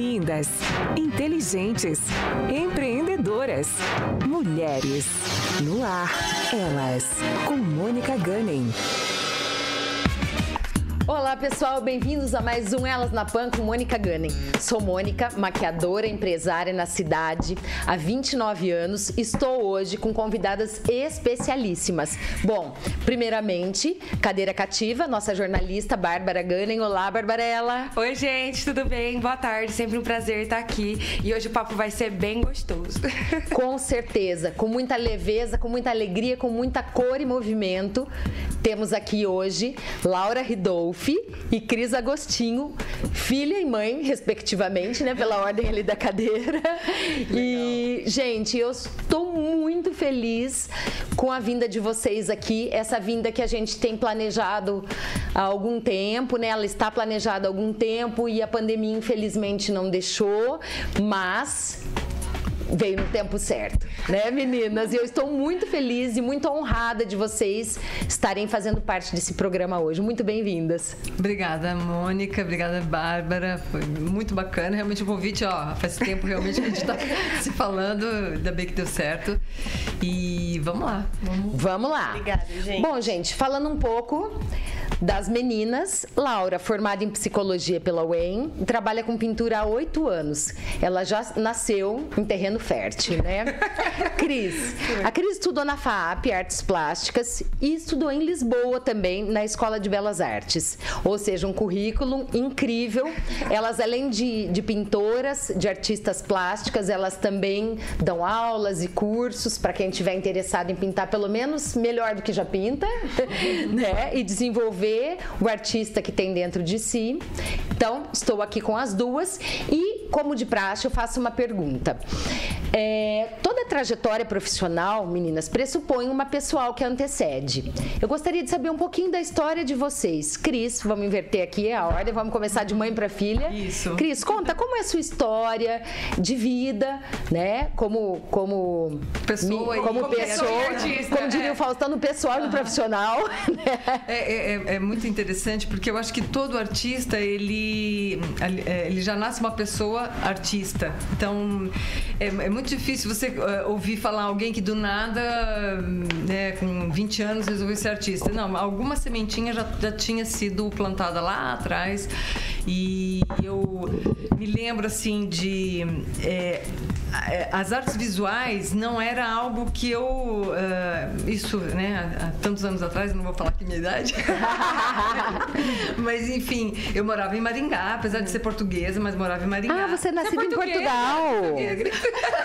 Lindas, inteligentes, empreendedoras, mulheres. No ar, elas, com Mônica Gunning. Olá pessoal, bem-vindos a mais um Elas na Pan com Mônica Gunning. Sou Mônica, maquiadora, empresária na cidade há 29 anos. Estou hoje com convidadas especialíssimas. Bom, primeiramente, cadeira cativa, nossa jornalista Bárbara Gunning. Olá, Barbarella. Oi, gente, tudo bem? Boa tarde, sempre um prazer estar aqui. E hoje o papo vai ser bem gostoso. Com certeza, com muita leveza, com muita alegria, com muita cor e movimento. Temos aqui hoje Laura Ridolfi e Cris Agostinho, filha e mãe, respectivamente, né? Pela ordem ali da cadeira. E, gente, eu estou muito feliz com a vinda de vocês aqui. Essa vinda que a gente tem planejado há algum tempo, né? Ela está planejada há algum tempo e a pandemia, infelizmente, não deixou. Mas veio no tempo certo, né, meninas? E eu estou muito feliz e muito honrada de vocês estarem fazendo parte desse programa hoje. Muito bem-vindas. Obrigada, Mônica. Obrigada, Bárbara. Foi muito bacana. Realmente o convite, ó, faz tempo realmente que a gente está se falando. Ainda bem que deu certo. E vamos lá. Vamos, vamos lá. Obrigada, gente. Bom, gente, falando um pouco das meninas, Laura, formada em psicologia pela UEM, trabalha com pintura há oito anos. Ela já nasceu em terreno fértil, né? Cris. A Cris estudou na FAP, Artes Plásticas, e estudou em Lisboa também, na Escola de Belas Artes. Ou seja, um currículo incrível. Elas, além de, de pintoras, de artistas plásticas, elas também dão aulas e cursos para quem estiver interessado em pintar, pelo menos melhor do que já pinta, né? E desenvolver o artista que tem dentro de si. Então, estou aqui com as duas e, como de praxe, eu faço uma pergunta. É, trajetória profissional, meninas, pressupõe uma pessoal que antecede. Eu gostaria de saber um pouquinho da história de vocês. Cris, vamos inverter aqui a ordem, vamos começar de mãe para filha. Isso. Cris, conta como é a sua história de vida, né? Como como pessoa, mi, como, como pessoa, artista, como diria é. o Faustão, no pessoal e no profissional. Né? É, é, é, muito interessante porque eu acho que todo artista ele, ele já nasce uma pessoa artista. Então é, é muito difícil você uh, ouvir falar alguém que do nada, né, com 20 anos resolveu ser artista. Não, alguma sementinha já, já tinha sido plantada lá atrás e eu me lembro assim de é, as artes visuais não era algo que eu uh, isso né há tantos anos atrás não vou falar que minha idade. Mas enfim eu morava em Maringá apesar de ser portuguesa mas morava em Maringá. Ah você nasceu é em Portugal?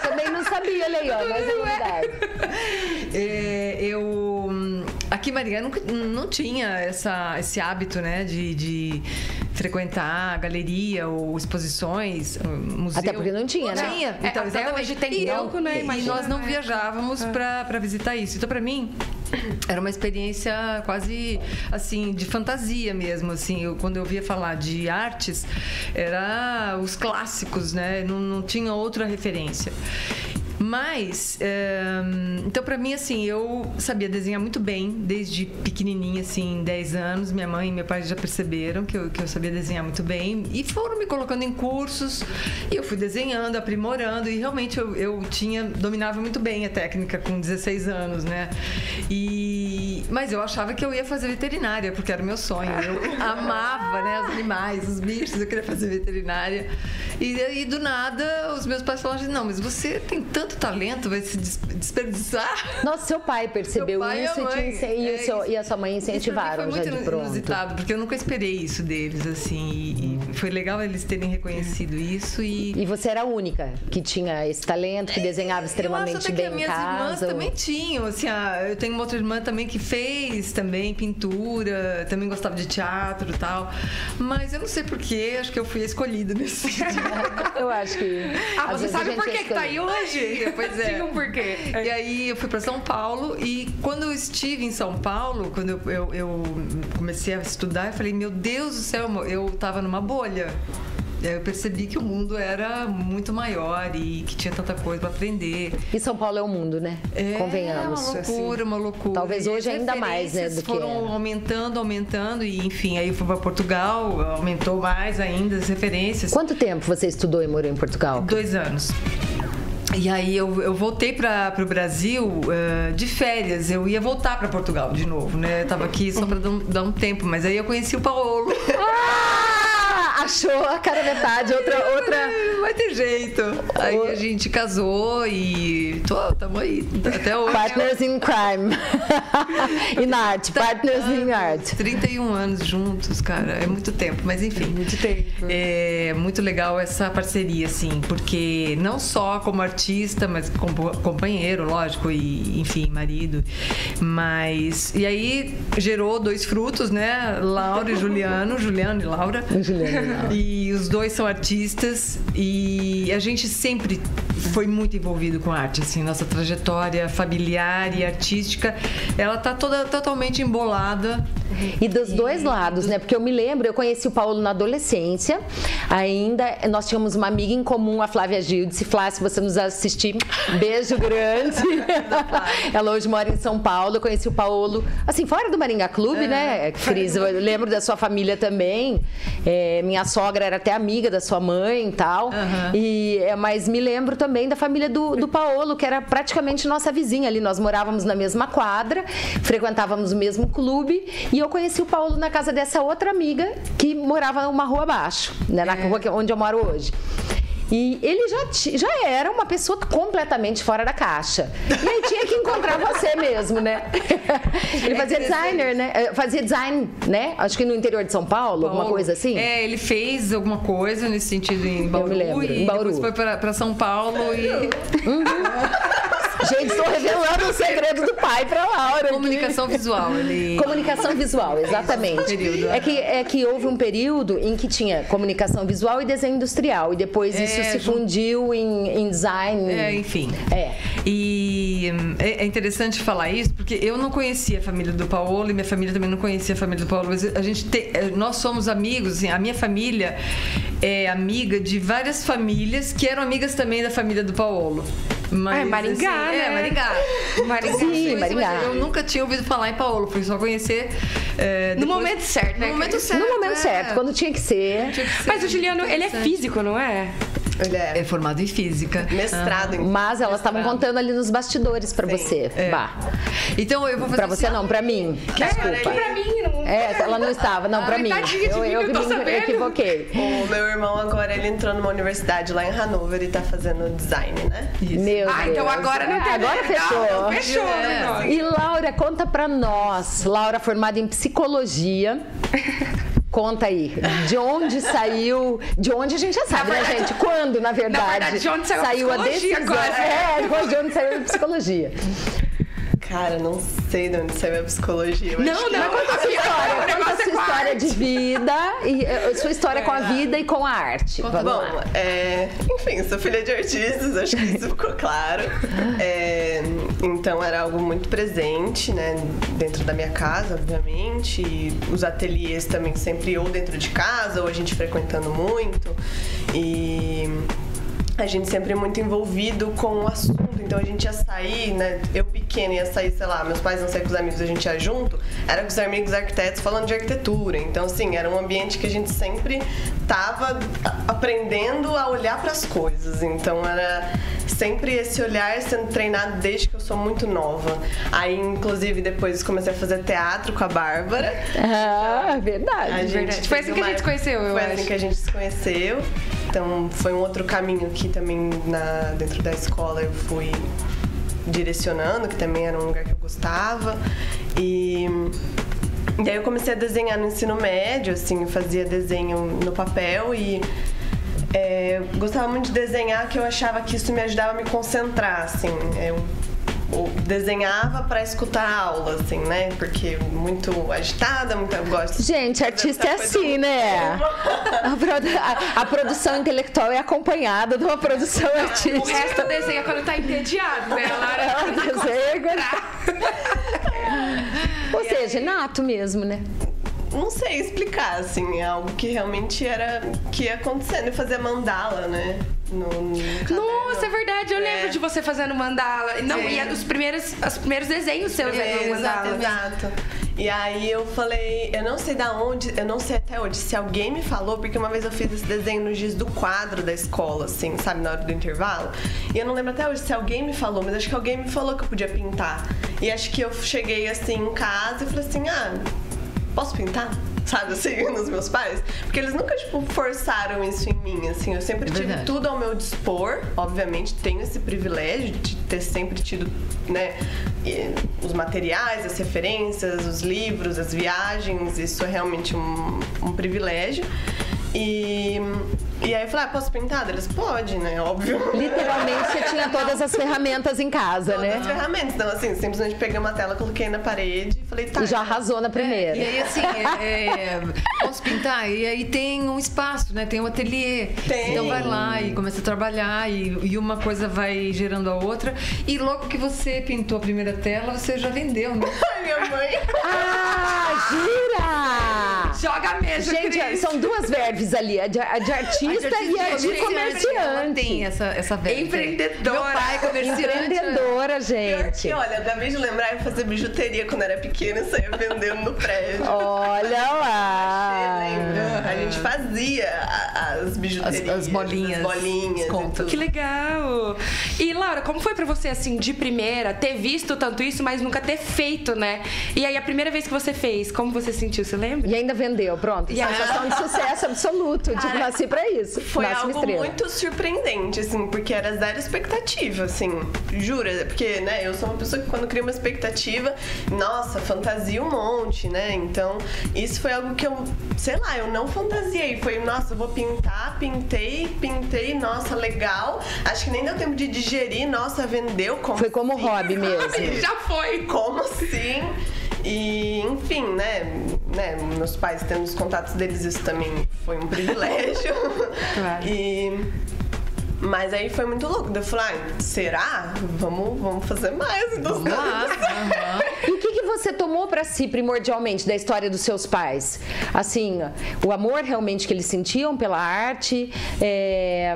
também não sabia ó mas é verdade. É, eu aqui Maringá não, não tinha essa, esse hábito né de, de frequentar galeria ou exposições museu até porque não tinha né tinha então é, até hoje tem e pouco, né? E Imagina, nós não né? viajávamos É. para visitar isso. Então, para mim, era uma experiência quase assim de fantasia mesmo assim eu, quando eu ouvia falar de artes era os clássicos né não, não tinha outra referência mas é, então para mim assim eu sabia desenhar muito bem desde pequenininha assim 10 anos. Minha mãe e meu pai já perceberam que eu, que eu sabia desenhar muito bem e foram me colocando em cursos. E eu fui desenhando aprimorando e realmente eu, eu tinha dominava muito bem a técnica com 16 anos né? E mas eu achava que eu ia fazer veterinária porque era o meu sonho. Eu amava né os animais os bichos eu queria fazer veterinária. E, e do nada os meus pais falaram assim, não mas você tem tanto talento vai se des- desperdiçar Nossa, seu pai percebeu pai isso e, mãe. e, É, seu- isso- e a sua mãe Isso incentivaram já foi de muito pronto. inusitado, porque eu nunca esperei isso deles, assim. E foi legal eles terem reconhecido isso e. E você era a única que tinha esse talento, que desenhava eu acho extremamente até que bem as em minhas irmãs casa. também tinham, assim, eu tenho uma outra irmã também que fez também pintura, também gostava de teatro e tal. Mas eu não sei porquê, acho que eu fui escolhida nesse sentido. Eu acho que. Ah, você sabe por que, que tá aí hoje? Pois é. Tinha um porquê. E aí eu fui para São Paulo e quando eu estive em São Paulo, quando eu, eu, eu comecei a estudar, eu falei, meu Deus do céu, eu tava numa bolha. eu percebi que o mundo era muito maior e que tinha tanta coisa para aprender. E São Paulo é o mundo, né? É Convenhamos. uma loucura, uma loucura. Talvez hoje ainda mais, né, referências do que foram era. aumentando, aumentando e enfim, aí eu fui para Portugal, aumentou mais ainda as referências. Quanto tempo você estudou e morou em Portugal? Dois anos. E aí eu, eu voltei para o Brasil eh, de férias. Eu ia voltar para Portugal de novo, né? Eu tava aqui só para dar, um- dar um tempo, mas aí eu conheci o Paulo. Achou a cara metade, outra, outra. Vai ter jeito. Aí a gente casou e tô, tamo aí até hoje. Partners in crime. in art. Partners in art. 31 anos juntos, cara. É muito tempo, mas enfim. Muito tempo. É muito legal essa parceria, assim, porque não só como artista, mas como companheiro, lógico, e enfim, marido. Mas. E aí gerou dois frutos, né? Laura e Juliano, Juliano e Laura. Juliano. E os dois são artistas e a gente sempre foi muito envolvido com arte, assim, nossa trajetória familiar e artística, ela tá toda totalmente embolada. E dos dois lados, né? Porque eu me lembro, eu conheci o Paulo na adolescência. Ainda nós tínhamos uma amiga em comum, a Flávia Gildes. Flávia, se você nos assistir, beijo grande. Ela hoje mora em São Paulo. Eu conheci o Paulo, assim, fora do Maringá Clube, né, Cris? Eu lembro da sua família também. É, minha sogra era até amiga da sua mãe e tal. Aham. E, é, mas me lembro também da família do, do Paulo, que era praticamente nossa vizinha ali. Nós morávamos na mesma quadra, frequentávamos o mesmo clube. E eu conheci o Paulo na casa dessa outra amiga que morava uma rua abaixo, né, na rua que- onde eu moro hoje. E ele já, já era uma pessoa completamente fora da caixa. E aí tinha que encontrar você mesmo, né? Ele fazia designer, né? Eh, Fazia design, né? Acho que no interior de São Paulo, alguma Paulo. coisa assim. É, ele fez alguma coisa nesse sentido em Bauru. me lembro, e em Bauru. depois foi pra, pra São Paulo e Gente, estou revelando o segredo do pai pra Laura. aqui. comunicação visual. Ele Comunicação visual, exatamente. É que, é que houve um período em que tinha comunicação visual e desenho industrial. E depois isso É, se fundiu em, em design. É, enfim. É. E hum, é é interessante falar isso, porque eu não conhecia a família do Paulo e minha família também não conhecia a família do Paulo. Mas a gente tem, eh, nós somos amigos, assim, a minha família é amiga de várias famílias que eram amigas também da família do Paulo. Mas, Ah, é Maringá, assim, né? É, Maringá. Maringá. Sim, Maringá. Eu nunca tinha ouvido falar em Paulo, fui só conhecer. No depois- momento certo, né, No momento certo. No momento é. certo, quando tinha que ser. Tinha que ser Mas o Juliano, ele é físico, não é? Ele é É formado em física. mestrado em Mas elas estavam contando ali nos bastidores pra você. É. Bah. Então eu vou fazer Pra você assim, não, pra mim. Desculpa. Que pra mim, não... É, ela não estava, não, pra Ai, mim. Eu, mim, eu eu me sabendo. equivoquei. O meu irmão agora ele entrou numa universidade lá em Hanover e tá fazendo design, né? Meu Ah, Deus. então agora não tem Agora né? fechou. Não, fechou, É. né? nós? E Laura, conta pra nós. Laura, formada em psicologia. Conta aí, de onde saiu, de onde a gente já sabe, Na né, verdade- gente? Quando, na verdade, verdade, de onde saiu a a psicologia decisão. quase. É, depois de onde saiu a psicologia. Cara, não sei de onde saiu a psicologia. Não, não, Conta a sua história, o conta a negócio sua é com a história arte. de vida, e eh, sua história com a vida e com a arte. Vamos Bom, lá. é, enfim, sou filha de artistas, acho que isso ficou claro. É, então era algo muito presente, né, dentro da minha casa, obviamente. E os ateliês também sempre ou dentro de casa ou a gente frequentando muito. E a gente sempre muito envolvido com o assunto. Então a gente ia sair, né? Eu pequena ia sair, sei lá, meus pais não saíam com os amigos, a gente ia junto. Era com os amigos arquitetos falando de arquitetura. Então, assim, era um ambiente que a gente sempre tava aprendendo a olhar para as coisas. Então era sempre esse olhar sendo treinado desde que eu sou muito nova. Aí, inclusive, depois comecei a fazer teatro com a Bárbara. Ah, verdade. A gente verdade. Foi fez assim que a gente se conheceu, eu Foi acho. assim que a gente se conheceu. Então foi um outro caminho que também na, dentro da escola eu fui direcionando, que também era um lugar que eu gostava. E, e aí eu comecei a desenhar no ensino médio, assim, fazia desenho no papel e é, gostava muito de desenhar, que eu achava que isso me ajudava a me concentrar, assim. Eu desenhava para escutar a aula, assim, né? Porque muito agitada, muito eu gosto. Gente, artista é assim, né? A, produ- a- a produção intelectual é acompanhada de uma produção O artística. resto desenha quando tá entediado, né? Ela tem que desenha. concentrar. Ou seja, nato mesmo, né? não sei explicar, assim, é algo que realmente era que ia acontecendo. Fazia mandala, né? No, no Nossa, é verdade. Eu É. lembro de você fazendo mandala. Não, Sim. e é dos primeiros, os primeiros desenhos seus É, eram exato, mandala. exato. E aí eu falei, eu não sei da onde, eu não sei até hoje se alguém me falou, porque uma vez eu fiz esse desenho no giz do quadro da escola, assim, sabe, na hora do intervalo. E eu não lembro até hoje se alguém me falou, mas acho que alguém me falou que eu podia pintar. E acho que eu cheguei assim em casa e falei assim, ah, posso pintar? Sabe assim, nos meus pais? Porque eles nunca, tipo, forçaram isso em mim, assim. Eu sempre tive Verdade. tudo ao meu dispor. Obviamente, tenho esse privilégio de ter sempre tido, né, os materiais, as referências, os livros, as viagens. Isso é realmente um, um privilégio. E, e aí eu falei, ah, posso pintar? Eles, pode, né? Óbvio. Literalmente você tinha todas as ferramentas em casa, Todas né? as ferramentas. Então, assim, simplesmente peguei uma tela, coloquei na parede e falei, tá. E já arrasou na primeira. E aí, assim, é, é, posso pintar? E aí tem um espaço, né? Tem um ateliê. Tem. Então vai lá e começa a trabalhar e, e uma coisa vai gerando a outra. E logo que você pintou a primeira tela, você já vendeu, né? Ai, minha mãe. Ah, gira! Joga mesa, Gente, Cris. são duas verbes ali, a de, a de artista e a de Ela tem comerciante. essa, essa verve. Empreendedora. Meu pai é comerciante. Empreendedora, gente. que, olha, eu acabei de lembrar, eu fazia bijuteria quando era pequena e saía vendendo no prédio. Olha lá. Lembra? A gente fazia as bijuterias. As- as bolinhas, As bolinhas. tudo. Que legal! E Laura, como foi pra você, assim, de primeira, ter visto tanto isso, mas nunca ter feito, né? E aí, a primeira vez que você fez, como você sentiu? Você lembra? E ainda vendeu, pronto. E a- Sensação de sucesso absoluto. Tipo, Cara, nasci pra isso. Foi Nasce uma algo muito surpreendente, assim, porque era zero expectativa, assim. Jura, porque, né, eu sou uma pessoa que quando cria uma expectativa, nossa, fantasia um monte, né? Então, isso foi algo que eu, sei lá, eu não fantasiei. Foi, nossa, eu vou pintar, pintei, pintei, nossa, legal. Acho que nem deu tempo de digerir, nossa, vendeu. Como Foi como assim? hobby mesmo. Já foi! Como assim? E, enfim, né, né, meus pais tendo os contatos deles, isso também foi um privilégio. Claro. E mas aí foi muito louco. Eu falei, ah, será? Vamos, vamos fazer mais. Vamos lá. aham. E o que, que você tomou pra si primordialmente da história dos seus pais? Assim, o amor realmente que eles sentiam pela arte, é,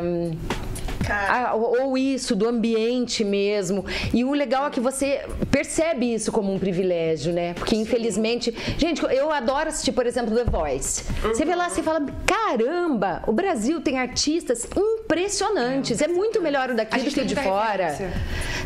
Cara, ah, ou isso, do ambiente mesmo. E o legal é que você percebe isso como um privilégio, né? Porque infelizmente. Gente, eu adoro assistir, por exemplo, The Voice. Você vê lá e fala: caramba, o Brasil tem artistas impressionantes. É muito melhor o daqui do que o de fora. referência.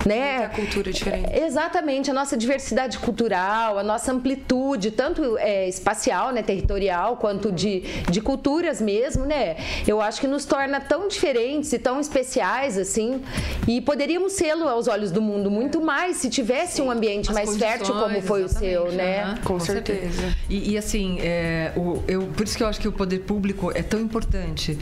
Né? Muita cultura diferente. Exatamente, a nossa diversidade cultural, a nossa amplitude, tanto é, espacial, né, territorial, quanto de, de culturas mesmo, né? Eu acho que nos torna tão diferentes e tão especiais, assim. E poderíamos sê-lo aos olhos do mundo muito mais se tivesse um ambiente As mais fértil como foi o seu, né? aham, Com certeza. E, e, assim, é, o- eu, por isso que eu acho que o poder público é tão importante.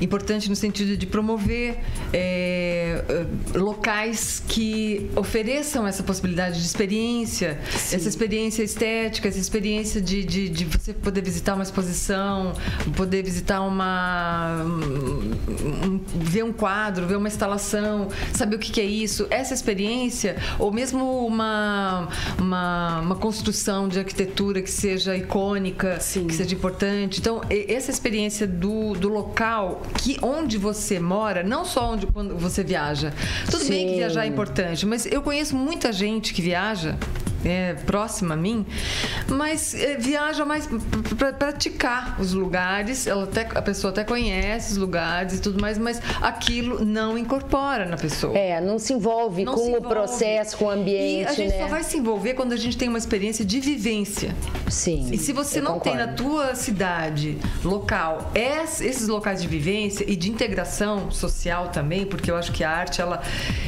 Importante no sentido de promover é, é, locais que ofereçam essa possibilidade de experiência, essa experiência estética, essa experiência de, de, de você poder visitar uma exposição, poder visitar uma. um- um- ver um quadro, ver uma instalação, saber o que, que é isso. Essa experiência, ou mesmo uma, uma, uma construção de arquitetura que seja icônica, Sim. que seja importante. Então, essa experiência do, do local que onde você mora, não só onde quando você viaja. Tudo bem que Sim. viajar é importante, mas eu conheço muita gente que viaja. É, próxima a mim, mas é, viaja mais para praticar os lugares. Ela até, a pessoa até conhece os lugares e tudo mais, mas aquilo não incorpora na pessoa. É, não se envolve Não com se o envolve. processo, com o ambiente, E a gente né? só vai se envolver quando a gente tem uma experiência de vivência. Sim. E se você não tem na concordo. tua cidade local es- esses locais de vivência e de integração social também, porque eu acho que a arte ela,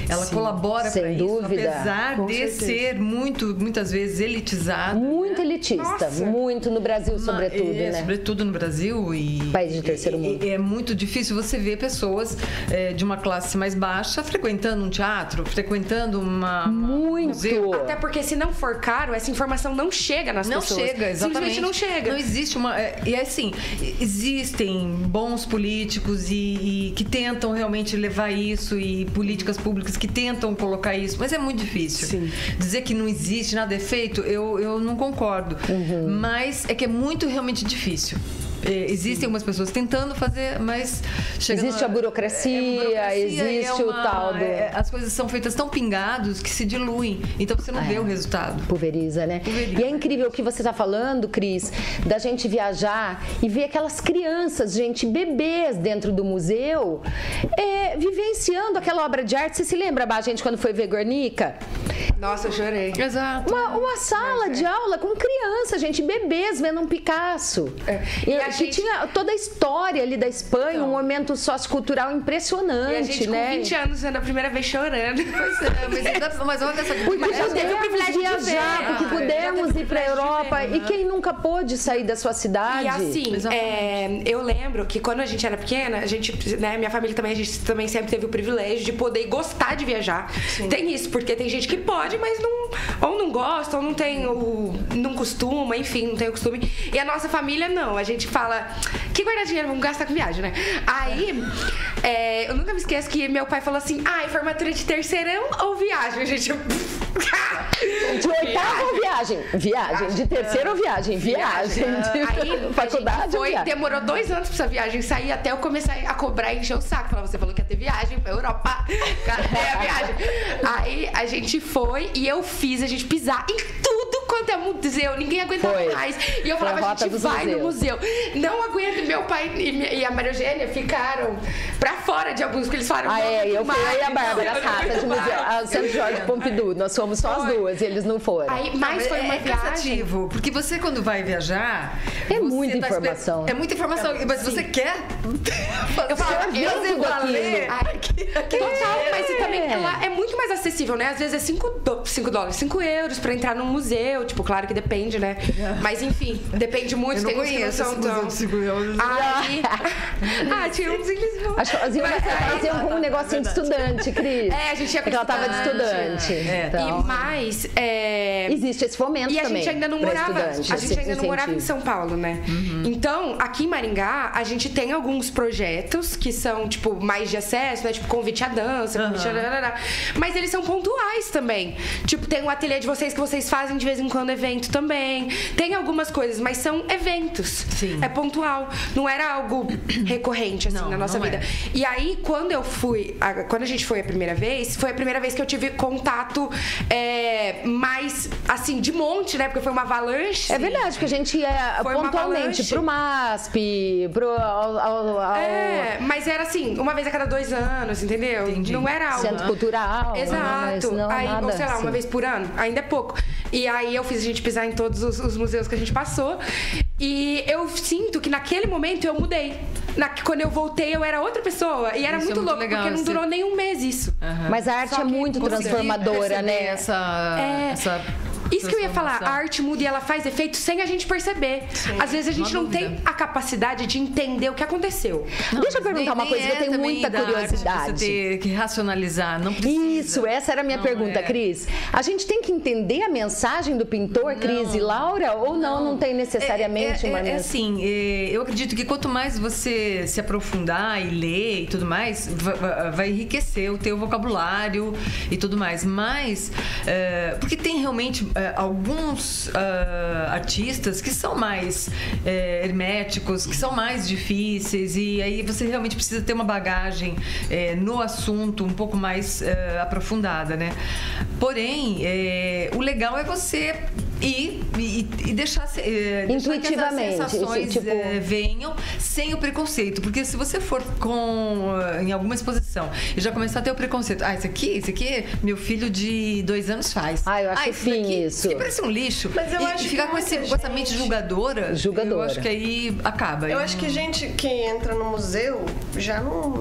ela colabora para isso, dúvida. apesar Com de certeza. ser muito muitas vezes elitizada. Muito elitista, Nossa. muito no Brasil, sobretudo, é, né? Sobretudo no Brasil e País de terceiro mundo. e- É muito difícil você ver pessoas é, de uma classe mais baixa frequentando um teatro, frequentando uma um Muito. museu. Até porque se não for caro, essa informação não chega nas Não pessoas. chega, exatamente. Simplesmente não chega. Não existe uma. é, E assim, existem bons políticos e, e que tentam realmente levar isso e políticas públicas que tentam colocar isso, mas é muito difícil. Sim. Dizer que não existe, nada é feito, eu, eu não concordo. Uhum. Mas é que é muito realmente difícil. É, existem algumas pessoas tentando fazer, mas Existe na- a burocracia, é, burocracia, existe o tal do- é, as coisas são feitas tão pingados que se diluem. Então você não vê o resultado. Pulveriza, né? Pulveriza. E é incrível o que você está falando, Cris, da gente viajar e ver aquelas crianças, gente, bebês dentro do museu, é, vivenciando aquela obra de arte. Você se lembra, Bá, a gente, quando foi ver Guernica? Nossa, eu chorei. Exato. Uma, uma sala de aula com criança, gente, bebês vendo um Picasso. É. E, E a que gente- tinha toda a história ali da Espanha, um momento sociocultural impressionante, E a gente né? com 20 anos a primeira vez chorando. Pois é, mas, ainda, mas olha essa Porque Mas eu teve o pudemos privilégio de viajar, porque Ah, pudemos ir para a Europa. ver, E quem nunca pôde sair da sua cidade? E assim, é, eu lembro que quando a gente era pequena, a gente, né, minha família também, a gente também sempre teve o privilégio de poder gostar de viajar. Tem isso, porque tem gente que pode, mas não, ou não gosta, ou não tem o. não costuma, enfim, não tem o costume. E a nossa família não. A gente fala, que guardar dinheiro, vamos gastar com viagem, né? Aí, é, eu nunca me esqueço que meu pai falou assim: ah, formatura de terceirão ou viagem? A gente. De oitava ou viagem? Viagem. De terceira ou viagem? Viagem. Aí, De a faculdade foi, demorou dois anos pra essa viagem sair até eu começar a cobrar e encher o saco. Falar, você falou que ia ter viagem pra Europa. Cadê a viagem? Aí a gente foi e eu fiz a gente pisar em tudo quanto é museu. Ninguém aguentava Foi. mais. E eu Foi a falava, a rota gente vai no museu. Não aguento. Meu pai e e a Maria Eugênia ficaram pra fora de alguns, porque eles falaram. Ah, "Não, é, eu fui e a Bárbara, as ratas de museu. vai." A Santo Jorge Pompidou. Nós fomos só as duas e eles não foram. Aí, mas foi é, uma é viagem. cansativo, porque você quando vai viajar... É você muita tá esper- informação. É muita informação, mas você quer... Eu Você eu tudo valer. Total, mas também É. ela é muito mais acessível, né? Às vezes é 5 dólares, 5 euros pra entrar num museu. Tipo, claro que depende, né? Mas enfim, depende muito. Eu não tem uns que conheço não são museu tão... de cinco euros. Aí... ah, tinha uns em Lisboa. Acho que aí- fazia um negocinho de estudante, Cris. É, a gente ia com Porque ela tava de estudante. estudante. É. Então, E mais, é... existe esse fomento E a também. gente ainda não morava. a gente ainda não morava em incentivo. São Paulo, né? Então, aqui em Maringá, a gente tem alguns projetos que são, tipo, mais de acesso, né? Tipo, convite à dança, convite a... Mas eles são pontuais também. Tipo, tem o ateliê de vocês que vocês fazem de vez em quando evento também. Tem algumas coisas, mas são eventos. Sim. É pontual. Não era algo recorrente, assim, Não, na nossa vida. é. E aí, quando eu fui, a- quando a gente foi a primeira vez, foi a primeira vez que eu tive contato é, mais, assim, de monte, né? Porque foi uma avalanche. É verdade, porque a gente ia Foi uma pontualmente pro MASP, pro ao, ao- ao É, mas era assim, uma vez a cada dois anos, entendeu? Entendi. Não era algo. Centro Cultural. né? Mas Exato. não aí, nada ou sei lá, uma assim. vez por ano, ainda é pouco. E aí eu fiz a gente pisar em todos os, os museus que a gente passou. E eu sinto que naquele momento eu mudei. Na, quando eu voltei, eu era outra pessoa. E era Isso é muito, muito louco, legal, porque não você- durou nem um mês isso. Mas a arte é muito transformadora, né? Essa, É. essa Isso que eu ia falar, a arte muda e ela faz efeito sem a gente perceber. Às vezes a gente não não tem dúvida. a capacidade de entender o que aconteceu. Não, Deixa eu perguntar uma coisa nem que eu tenho também muita curiosidade. Você ter que racionalizar, não precisa. Isso, essa era a minha Não pergunta, é. Cris. A gente tem que entender a mensagem do pintor, Cris e Laura, ou não, não, tem necessariamente é, é, uma é, é mensagem? assim, é, eu acredito que quanto mais você se aprofundar e ler e tudo mais, va- va- vai, enriquecer o teu vocabulário e tudo mais. Mas, é, porque tem realmente é, alguns ah, artistas que são mais é, herméticos, que são mais difíceis e aí você realmente precisa ter uma bagagem é, no assunto um pouco mais é, aprofundada, né? Porém, o legal é você ir e, e deixar, é, deixar que as sensações tipo- é, venham sem o preconceito. Porque se você for com eh, em alguma exposição e já começar a ter o preconceito, ah, esse aqui, esse aqui, meu filho de dois anos faz. Ah, eu acho esse fim daqui, isso. aqui parece um lixo. Mas eu e, acho e ficar que com, esse, com essa mente julgadora, Julgadora. eu acho que aí acaba. Eu acho que gente que entra no museu já não,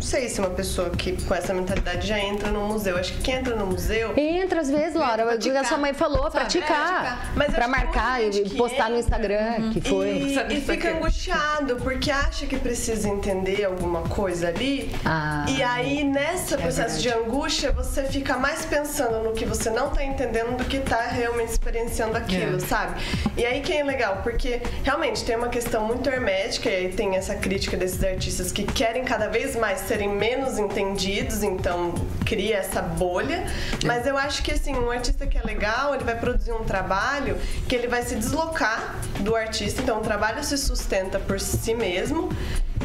não sei se uma pessoa que com essa mentalidade já entra no museu. Acho que quem entra no museu Entra às vezes, Laura, o que a sua mãe falou, sabe? praticar. É, pra marcar e postar no entra Instagram, que foi. E, Sabe e fica aqui? angustiado porque acha que precisa entender alguma coisa ali. Ah, e aí, nesse processo de angústia, você fica mais pensando no que você não tá entendendo do que tá realmente experienciando aquilo, É. sabe? E aí que é legal, porque realmente tem uma questão muito hermética e aí tem essa crítica desses artistas que querem cada vez mais serem menos entendidos, então cria essa bolha. Mas eu acho que assim, um artista que é legal, ele vai produzir um trabalho que ele vai se deslocar do artista, então o trabalho se sustenta por si mesmo.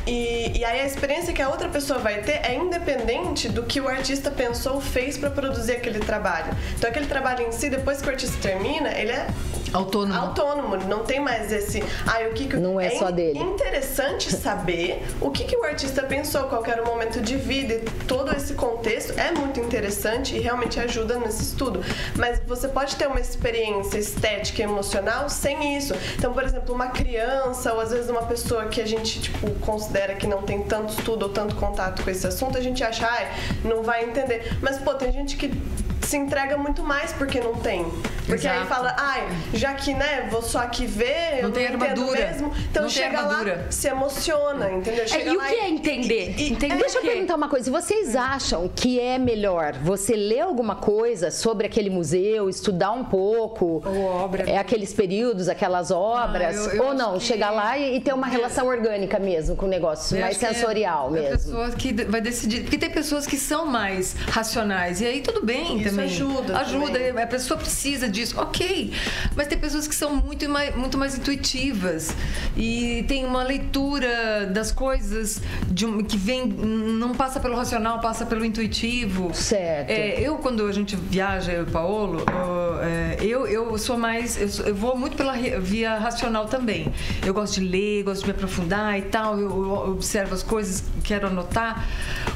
E, e aí a experiência que a outra pessoa vai ter é independente do que o artista pensou ou fez para produzir aquele trabalho. Então aquele trabalho em si, depois que o artista termina, ele é Autônomo. autônomo, não tem mais esse. Ah, o que, que Não é só dele. interessante saber o que, que o artista pensou, qual era o momento de vida e todo esse contexto é muito interessante e realmente ajuda nesse estudo. Mas você pode ter uma experiência estética e emocional sem isso. Então, por exemplo, uma criança ou às vezes uma pessoa que a gente tipo considera que não tem tanto estudo ou tanto contato com esse assunto, a gente acha, ai, não vai entender. Mas pô, tem gente que se entrega muito mais porque não tem. Porque aí Exato. fala, ai, já que, né, vou só aqui ver, eu Não tem entendo armadura. mesmo. Então Não tem chega lá, se emociona, entendeu? É, Chega e o que é entender? e- entender Deixa o eu perguntar uma coisa. Vocês acham que é melhor você ler alguma coisa sobre aquele museu, estudar um pouco? Ou obra. É aqueles períodos, aquelas obras? Ah, eu- eu ou não, que- chegar lá e, e ter uma relação orgânica mesmo com o negócio, Eu mais é- sensorial é, mesmo. A pessoa que vai decidir. Porque tem pessoas que são mais racionais. E aí tudo bem Isso também. Ajuda Ajuda. também. A pessoa precisa disso. Ok. Mas tem pessoas que são muito mais, muito mais intuitivas. E tem uma leitura das coisas de um- que vem. Não passa pelo racional, passa pelo intuitivo. Certo. É, eu, quando a gente viaja, eu e o Paolo, é, eu, eu sou mais. Eu, eu vou muito pela via racional também. Eu gosto de ler, gosto de me aprofundar e tal. Eu, eu observo as coisas, quero anotar.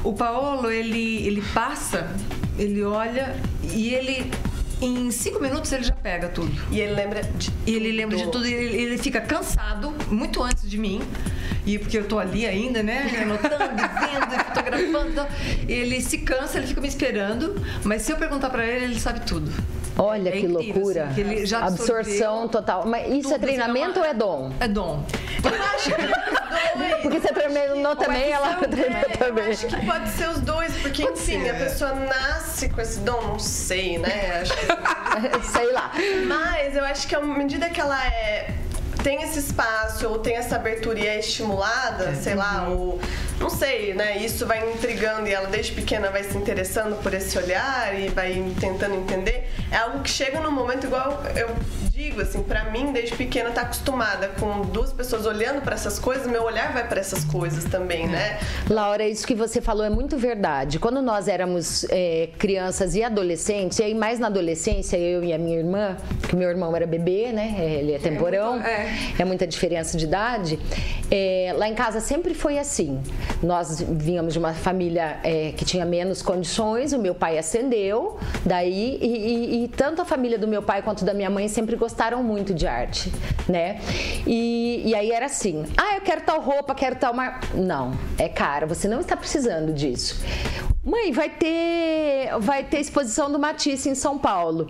O Paolo, ele, ele passa, ele olha e ele. Em cinco minutos ele já pega tudo. E ele lembra de E ele lembra de tudo, e ele, ele fica cansado muito antes de mim. E porque eu tô ali ainda, né? Anotando, vendo, fotografando. Ele se cansa, ele fica me esperando. Mas se eu perguntar pra ele, ele sabe tudo. Olha É que incrível, loucura. assim, que ele já Absorção total. Mas isso tudo, é treinamento assim, ou é dom? É dom. Eu acho que. Porque você treinou também, ela treinou É, eu também. acho que pode ser os dois, porque Pode enfim, ser. a pessoa nasce com esse dom, não sei, né? Que Sei lá. Mas eu acho que à medida que ela é tem esse espaço ou tem essa abertura e é estimulada, sei lá, ou não sei, né? Isso vai intrigando e ela desde pequena vai se interessando por esse olhar e vai tentando entender. É algo que chega num momento igual eu digo, assim, pra mim desde pequena tá acostumada com duas pessoas olhando pra essas coisas, meu olhar vai pra essas coisas também, né? Laura, isso que você falou é muito verdade. Quando nós éramos é, crianças e adolescentes, e aí mais na adolescência, eu e a minha irmã, que meu irmão era bebê, né? Ele é temporão, muito- é. é muita diferença de idade. É, lá em casa sempre foi assim. Nós vínhamos de uma família é, que tinha menos condições, o meu pai ascendeu, daí, e, e- e tanto a família do meu pai quanto da minha mãe sempre gostaram muito de arte, né? E, e aí era assim: ah, eu quero tal roupa, quero tal mar... Não, é caro, você não está precisando disso. Mãe, vai ter, vai ter exposição do Matisse em São Paulo.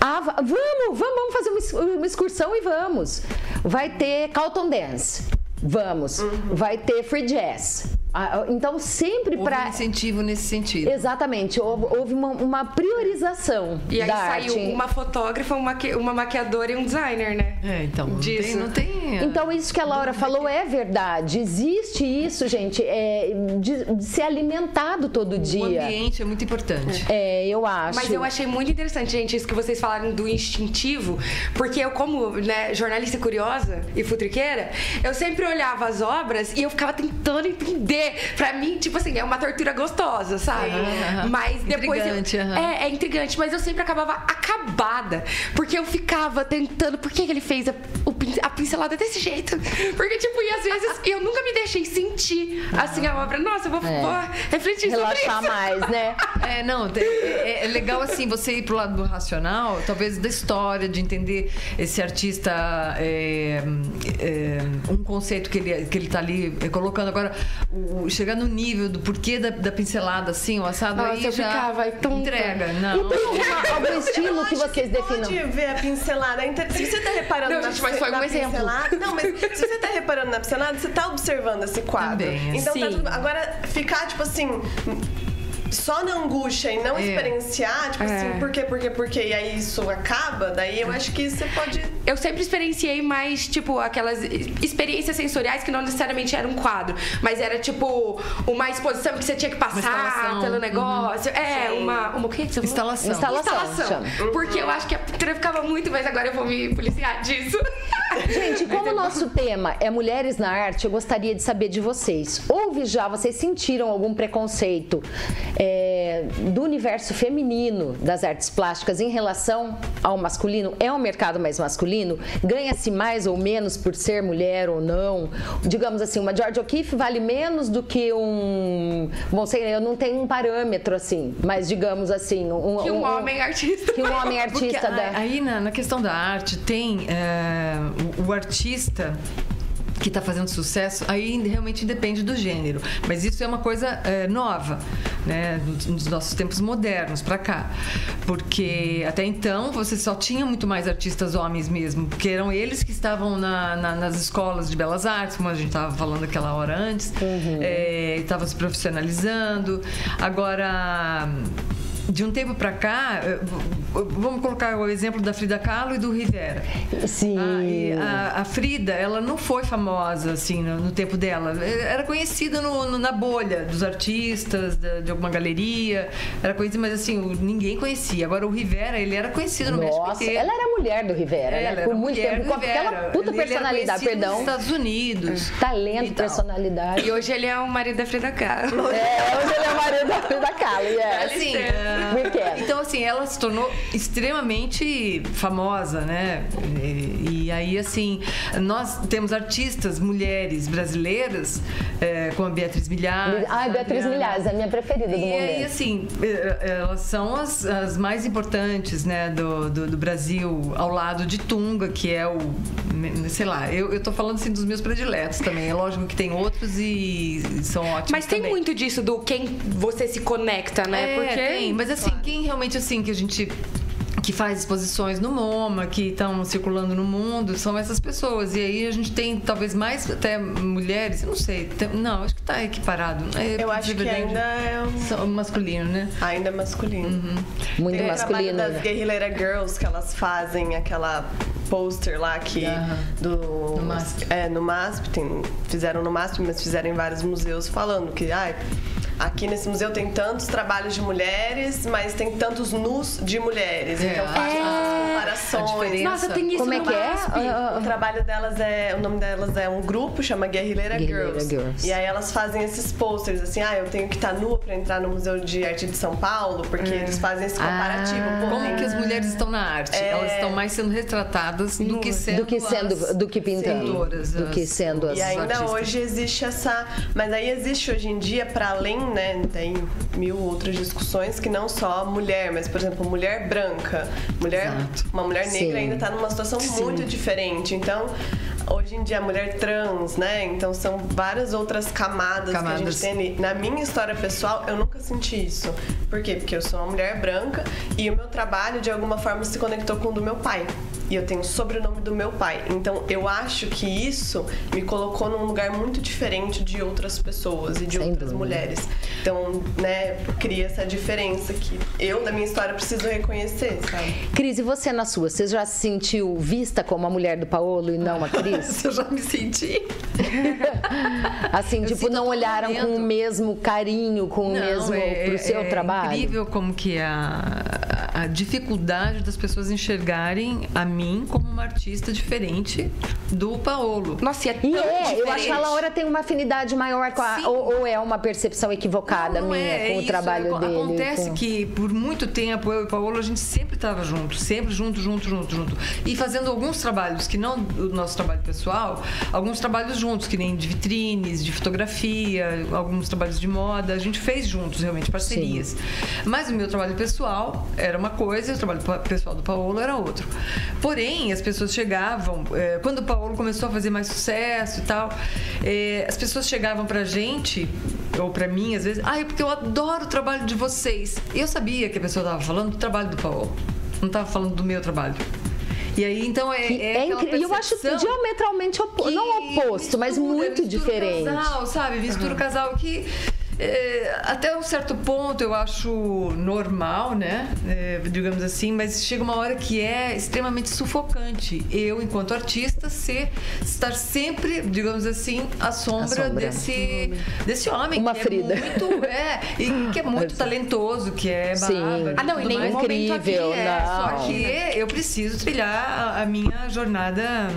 Ah, va- vamos, vamos, vamos fazer uma uma excursão e vamos. Vai ter Carlton Dance. Vamos. Vai ter free jazz. Ah, Então, sempre um para. incentivo nesse sentido. Exatamente, houve, houve uma, uma priorização E aí saiu arte. uma fotógrafa, uma, maqui- uma maquiadora e um designer, né? É, então. Não tem, Disso. não tem. Então, isso que a Laura falou é verdade. Existe isso, gente, é, de, de ser alimentado todo O dia. ambiente é muito importante. É, eu acho. Mas eu achei muito interessante, gente, isso que vocês falaram do instintivo, porque eu, como né, jornalista curiosa e futriqueira, eu sempre olhava as obras e eu ficava tentando entender. Pra mim, tipo assim, é uma tortura gostosa, sabe? aham. Mas depois. eu- Intrigante, aham. é, é intrigante, mas eu sempre acabava acabada. Porque eu ficava tentando. Por que, que ele fez a, o a pincelada desse jeito? Porque, tipo, e às vezes eu nunca me deixei sentir assim a obra. Nossa, eu vou, É. vou refletir sobre Relaxar isso. mais, né? É, não, é, é- é legal assim você ir pro lado do racional, talvez da história, de entender esse artista, é, é, um conceito que ele, que ele tá ali é, colocando. Agora, o- chegar no nível do porquê da, da pincelada assim, o assado, Nossa, aí eu já ficava tonta. entrega. Não. Alguma- algum estilo que vocês definam. Pode ver a pincelada. Se você tá reparando Não, na, gente, mas foi um na exemplo. pincelada. Não, mas se você tá reparando na pincelada, você tá observando esse quadro. Também. Então tá Sim. tudo. Agora, ficar, tipo assim. Só na angústia e não É. experienciar, tipo É. assim, por quê, por quê, por quê, e aí isso acaba, daí eu acho que você pode. Eu sempre experienciei mais, tipo, aquelas experiências sensoriais que não necessariamente era um quadro, mas era, tipo, uma exposição que você tinha que passar pelo negócio. É, Sim. uma, uma. O que que você falou? Instalação. Instalação. Instalação. chama. Porque eu acho que a pintura ficava muito, mas agora eu vou me policiar disso. Gente, como o nosso tema é mulheres na arte, eu gostaria de saber de vocês. Houve já, vocês sentiram algum preconceito é, do universo feminino das artes plásticas em relação ao masculino? É um mercado mais masculino? Ganha-se mais ou menos por ser mulher ou não? Digamos assim, uma George O'Keeffe vale menos do que um. Bom, sei, eu não tenho um parâmetro assim, mas digamos assim. Um, Que um homem artista. Que um homem Porque artista a- da. aí na, na questão da arte tem é, o, o artista que está fazendo sucesso, aí realmente depende do gênero. Mas isso é uma coisa é, nova, né, nos nos nossos tempos modernos para cá, porque até então você só tinha muito mais artistas homens mesmo, porque eram eles que estavam na- na- nas escolas de belas artes, como a gente estava falando aquela hora antes, é, estavam se profissionalizando. Agora de um tempo para cá, vamos colocar o exemplo da Frida Kahlo e do Rivera. Sim. Ah, e a, a Frida, ela não foi famosa assim no, no tempo dela. Era conhecida no- no- na bolha dos artistas, da- de alguma galeria. Era conhecida, mas assim, o- ninguém conhecia. Agora o Rivera, ele era conhecido no México Nossa, inteiro. ela era mulher do Rivera, Ela né? era Por muito mulher tempo, do com aquela Rivera. puta Ele personalidade, perdão. Nos Estados Unidos. Talento, e tal. personalidade. E hoje ele é o marido da Frida Kahlo. É, hoje ele é marido da Frida Kahlo, yes. Assim, licença. Ah, então assim, ela se tornou extremamente famosa, né? E, e aí assim, nós temos artistas mulheres brasileiras, é, como a Beatriz Milhares. Ai, Beatriz Adriana. Milhares, é a minha preferida do E aí, momento. assim, eh, elas são as, as mais importantes, né, do, do, do Brasil, ao lado de Tunga, que é o, sei lá, eu, eu tô falando, assim, dos meus prediletos também. É lógico que tem outros e são ótimos Mas tem também. muito disso do quem você se conecta, né? É, Porque. tem, mas assim, quem realmente assim que a gente que faz exposições no MoMA, que estão circulando no mundo, são essas pessoas. E aí a gente tem talvez mais até mulheres, eu não sei, tem- não, acho que tá equiparado. É, Eu acho que verdade, ainda é um- são masculino, né? ainda é masculino. Muito Tem o masculino. trabalho das né? Girls que elas fazem aquela poster lá que Aham. do No MASP. é no MASP tem, fizeram no MASP mas fizeram em vários museus falando que ai aqui nesse museu tem tantos trabalhos de mulheres mas tem tantos nus de mulheres É. então fazem É. essas comparações. Nossa, tem isso Como é que é? MASP. O trabalho delas é. O nome delas é um grupo, chama Guerrilleira, Guerrilleira Girls. Girls. E aí elas fazem esses posters, assim, ah, eu tenho que estar nua pra entrar no Museu de Arte de São Paulo, porque eles fazem esse comparativo. Ah. Como tem que as mulheres estão na arte? É. Elas estão mais sendo retratadas do que sendo do que sendo, as do que pintando, pintoras, do que sendo as E ainda artistas. hoje existe essa. Mas aí existe hoje em dia, para além, né? Tem mil outras discussões que não só mulher, mas, por exemplo, mulher branca. Mulher, Exato. uma mulher negra Sim. ainda tá numa situação muito diferente. Então, hoje em dia, mulher trans, né? Então são várias outras camadas, que a Camadas. gente tem ali. Na minha história pessoal, eu nunca senti isso. Por quê? Porque eu sou uma mulher branca e o meu trabalho, de alguma forma, se conectou com o do meu pai. E eu tenho o sobrenome do meu pai. Então eu acho que isso me colocou num lugar muito diferente de outras pessoas e de Sem outras dúvida. mulheres. Então, né, cria essa diferença que eu, da minha história, preciso reconhecer, sabe? Cris, e você na sua? Você já se sentiu vista como a mulher do Paolo e não a Cris? Eu já me senti. Assim, Eu tipo, não olharam com momento. o mesmo carinho, com o mesmo pro seu é trabalho? incrível como que a, a dificuldade das pessoas enxergarem a mim como uma artista diferente do Paolo. Nossa, e é tão E é, eu acho que a Laura tem uma afinidade maior com a. Ou, ou é uma percepção equivocada Não, não minha é, com é o isso, trabalho é, dele? Acontece com- que por muito tempo eu e o Paulo a gente sempre estava junto, sempre junto, junto, junto, junto. E fazendo alguns trabalhos que não o nosso trabalho pessoal, alguns trabalhos juntos, que nem de vitrines, de fotografia, alguns trabalhos de moda, a gente fez juntos realmente parcerias. Mas o meu trabalho pessoal era uma coisa e o trabalho pessoal do Paulo era outro. Porém, as pessoas chegavam, eh, quando o Paulo começou a fazer mais sucesso e tal, eh, as pessoas chegavam pra gente, ou pra mim às vezes, ah, é porque eu adoro o trabalho de vocês. E eu sabia que a pessoa estava falando do trabalho do Paulo, não estava falando do meu trabalho. E aí, então, é, é é incrível. E eu acho diametralmente oposto. Não oposto, mas muito diferente. O casal, sabe? Mistura o casal que É, até um certo ponto eu acho normal, né? É, digamos assim, mas chega uma hora que é extremamente sufocante. Eu, enquanto artista, ser, estar sempre, digamos assim, à sombra, sombra. Desse, desse homem. Uma que Frida. É muito, é, e que é muito talentoso, que é Sim. bárbaro. Ah, não, em tudo nenhum mais. momento aqui Incrível, é. não. Só que eu preciso trilhar a, a minha jornada.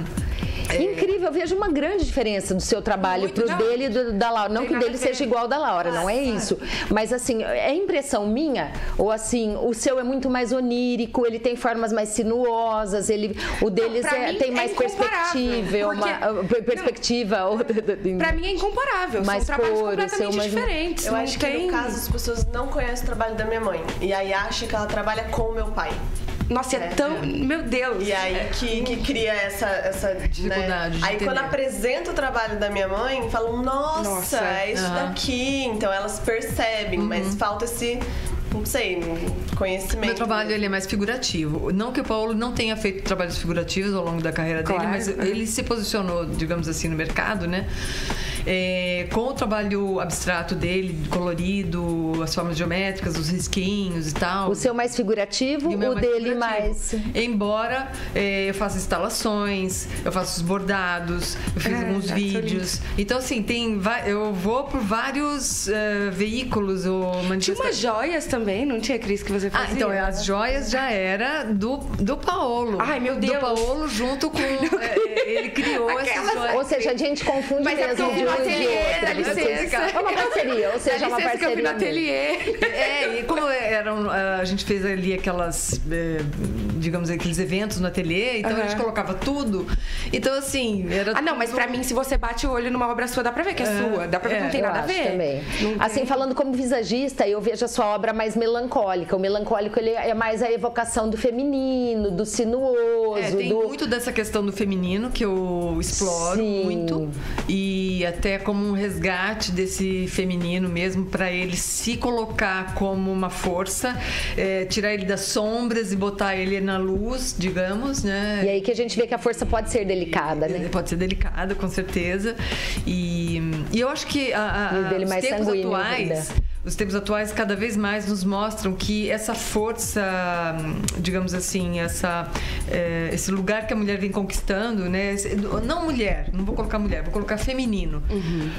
Incrível, eu vejo uma grande diferença do seu trabalho Muito, pro não. dele e do, da Laura. Não Tem que o dele seja igual ao da Laura, não é isso. Mas assim, é impressão minha? Ou assim, o seu é muito mais onírico, ele tem formas mais sinuosas, ele, o deles pra é- mim tem é mais incomparável, perspectiva, porque- uma, uh, per- perspectiva. ou- Pra mim é incomparável. Mais São trabalhos cores, completamente mais- diferentes. Eu não acho que tem... no caso as pessoas não conhecem o trabalho da minha mãe. E aí acham que ela trabalha com o meu pai. Nossa, é, tão. Meu Deus. E aí que, que cria essa, essa Dificuldade Né? de Aí quando entender. apresenta o trabalho da minha mãe, falam, nossa, Nossa. é isso Aham. daqui. Então elas percebem, mas falta esse, não sei, conhecimento. Meu trabalho ele é mais figurativo. Não que o Paulo não tenha feito trabalhos figurativos ao longo da carreira dele, Claro. mas ele se posicionou, digamos assim, no mercado, né? É, com o trabalho abstrato dele, colorido, as formas geométricas, os risquinhos e tal. O seu mais figurativo, E o o mais dele figurativo. mais. Embora eh, eu faça instalações, eu faço os bordados, eu fiz Ah, alguns tá, vídeos. Então, assim, tem eu vou por vários eh, veículos ou Tinha manifestações. umas joias também, não tinha, Cris, que você fazia? Ah, então as joias já era do, do Paolo. Ai, meu Deus. Do Paolo junto com. eh, ele criou essas Aquelas- joias. Ou seja, a gente confunde Mas é mesmo porque de um ateliê, dá licença. É uma parceria, ou seja, Dá é uma licença que eu parceria. no ateliê. É, e como eram, a gente fez ali aquelas, eh, digamos, aqueles eventos no ateliê, então a gente colocava tudo. Então, assim, era. Ah, não, mas pra mim, se você bate o olho numa obra sua, dá pra ver que é, sua. Dá pra ver que é, não tem Eu nada a ver. também. Assim, tem- falando como visagista, eu vejo a sua obra mais melancólica. O melancólico ele é mais a evocação do feminino, do sinuoso, É, tem do. muito dessa questão do feminino que eu exploro Sim. muito e até como um resgate desse feminino mesmo para ele se colocar como uma força, é, tirar ele das sombras e botar ele na luz, digamos, né? E aí que a gente vê que a força pode ser delicada, né? Pode ser delicada, com certeza. E, e eu acho que a, a, os tempos sanguíneo, atuais. né? Os tempos atuais cada vez mais nos mostram que essa força, digamos assim, essa, eh, esse lugar que a mulher vem conquistando, né? Não mulher, não vou colocar mulher, vou colocar feminino.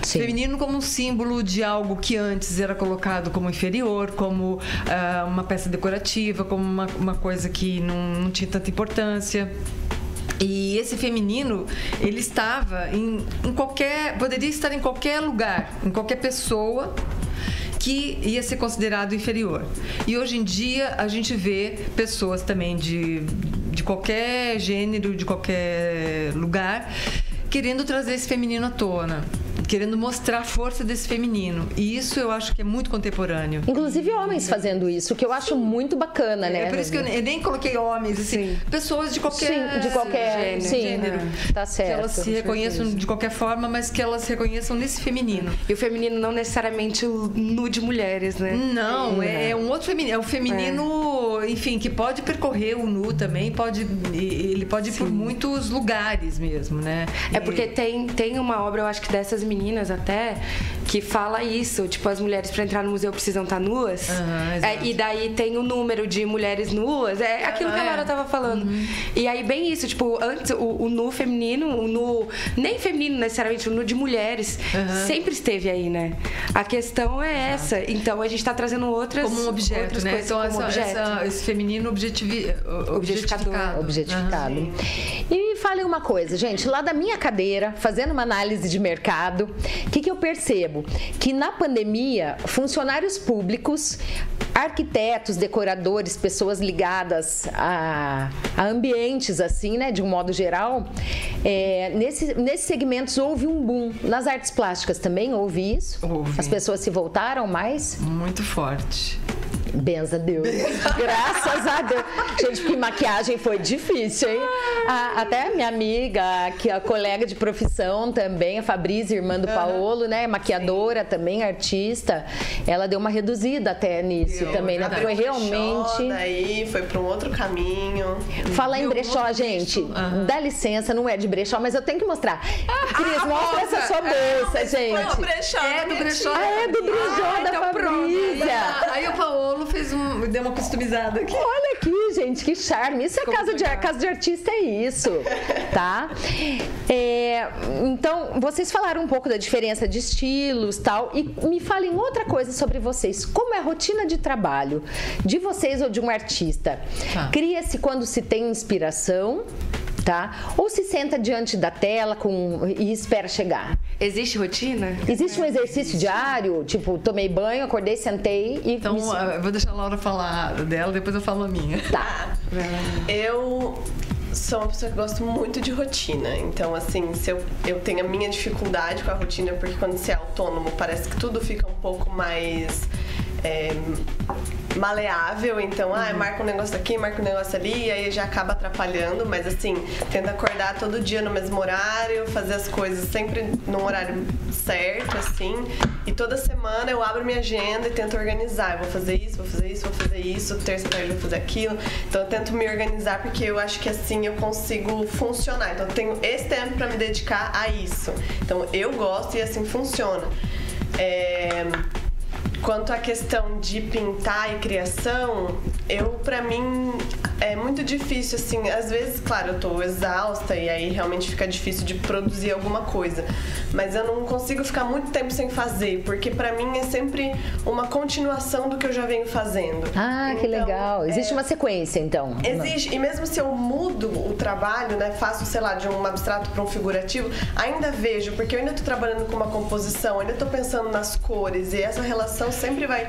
Sim. Feminino como um símbolo de algo que antes era colocado como inferior, como ah, uma peça decorativa, como uma, uma coisa que não, não tinha tanta importância. E esse feminino, ele estava em, em qualquer. poderia estar em qualquer lugar, em qualquer pessoa que ia ser considerado inferior. E hoje em dia a gente vê pessoas também de, de qualquer gênero, de qualquer lugar, querendo trazer esse feminino à tona. Querendo mostrar a força desse feminino. E isso eu acho que é muito contemporâneo. Inclusive homens fazendo isso, que eu acho muito bacana, né? É por isso que eu nem, eu nem coloquei homens, assim, pessoas de qualquer Sim, de qualquer gênero, sim, gênero. Tá que certo. elas se reconheçam de qualquer forma, mas que elas se reconheçam nesse feminino. E o feminino não necessariamente o nu de mulheres, né? Não, é, é um outro feminino. É um feminino, enfim, que pode percorrer o nu também, pode, ele pode ir por muitos lugares mesmo, né? É porque tem, tem uma obra, eu acho que dessas meninas até, que fala isso. Tipo, as mulheres pra entrar no museu precisam estar nuas. Aham, É, e daí tem o número de mulheres nuas. É aquilo que a É. Laura tava falando. E aí, bem isso, tipo, antes o, o nu feminino, o nu. Nem feminino necessariamente, o nu de mulheres, Aham. sempre esteve aí, né? A questão é essa. Então a gente tá trazendo outras. como um objeto, outras né? coisas Então, como essa- objeto. essa- esse feminino objetivi, objetificado. objetificado. E me fale uma coisa, gente, lá da minha cadeira, fazendo uma análise de mercado, o que, que eu percebo? Que na pandemia, funcionários públicos, arquitetos, decoradores, pessoas ligadas a, a ambientes assim, né, de um modo geral, é, nesse, nesses segmentos houve um boom. Nas artes plásticas também houve isso? Houve. As pessoas se voltaram mais? Muito forte. Benza a Deus. Graças a Deus. Gente, porque maquiagem foi difícil, hein? A, até minha amiga, que a colega de profissão também, a Fabrícia, irmã do Paolo, né? Maquiadora Sim. também, artista. Ela deu uma reduzida até nisso Deu, também, né? Foi realmente. Daí foi para um outro caminho. Fala em brechó, gente. Uhum. Dá licença, não é de brechó, mas eu tenho que mostrar. Ah, Cris, mostra essa sua bolsa, é, gente. Foi brechó, é do brechó. Ah, é do brechó ah, da então Fabrícia. Aí o Paolo fez um, deu uma customizada aqui. Olha aqui, gente, que charme. Isso é casa de, casa de artista, é isso, tá? É, então, vocês falaram um pouco da diferença de estilos tal, e me falem outra coisa sobre vocês. Como é a rotina de trabalho de vocês ou de um artista? Tá. Cria-se quando se tem inspiração, tá? Ou se senta diante da tela com, e espera chegar. Existe rotina? Existe um exercício diário? Tipo, tomei banho, acordei, sentei e. Então, eu vou deixar a Laura falar dela, depois eu falo a minha. Tá. Eu sou uma pessoa que gosto muito de rotina. Então, assim, se eu, eu tenho a minha dificuldade com a rotina, porque quando você é autônomo, parece que tudo fica um pouco mais. É, maleável, então, ah, marca um negócio aqui, marca um negócio ali, e aí já acaba atrapalhando, mas assim, tenta acordar todo dia no mesmo horário, fazer as coisas sempre no horário certo, assim, e toda semana eu abro minha agenda e tento organizar, eu vou fazer isso, vou fazer isso, vou fazer isso, terça tarde vou fazer aquilo, então eu tento me organizar porque eu acho que assim eu consigo funcionar, então eu tenho esse tempo para me dedicar a isso, então eu gosto e assim funciona. É... Quanto à questão de pintar e criação, eu, para mim, é muito difícil, assim, às vezes, claro, eu tô exausta e aí realmente fica difícil de produzir alguma coisa. Mas eu não consigo ficar muito tempo sem fazer, porque para mim é sempre uma continuação do que eu já venho fazendo. Ah, então, que legal. Existe é... uma sequência, então. Existe. E mesmo se eu mudo o trabalho, né, faço, sei lá, de um abstrato para um figurativo, ainda vejo, porque eu ainda tô trabalhando com uma composição, ainda tô pensando nas cores e essa relação sempre vai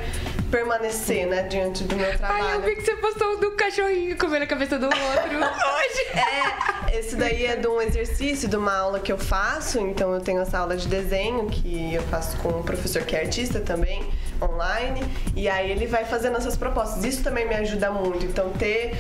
permanecer, né, diante do meu trabalho. Ai, eu vi que você postou do cachorrinho comendo a cabeça do outro hoje. É, esse daí é de um exercício, de uma aula que eu faço, então eu tenho essa aula de desenho que eu faço com um professor que é artista também, online, e aí ele vai fazendo essas propostas. Isso também me ajuda muito, então ter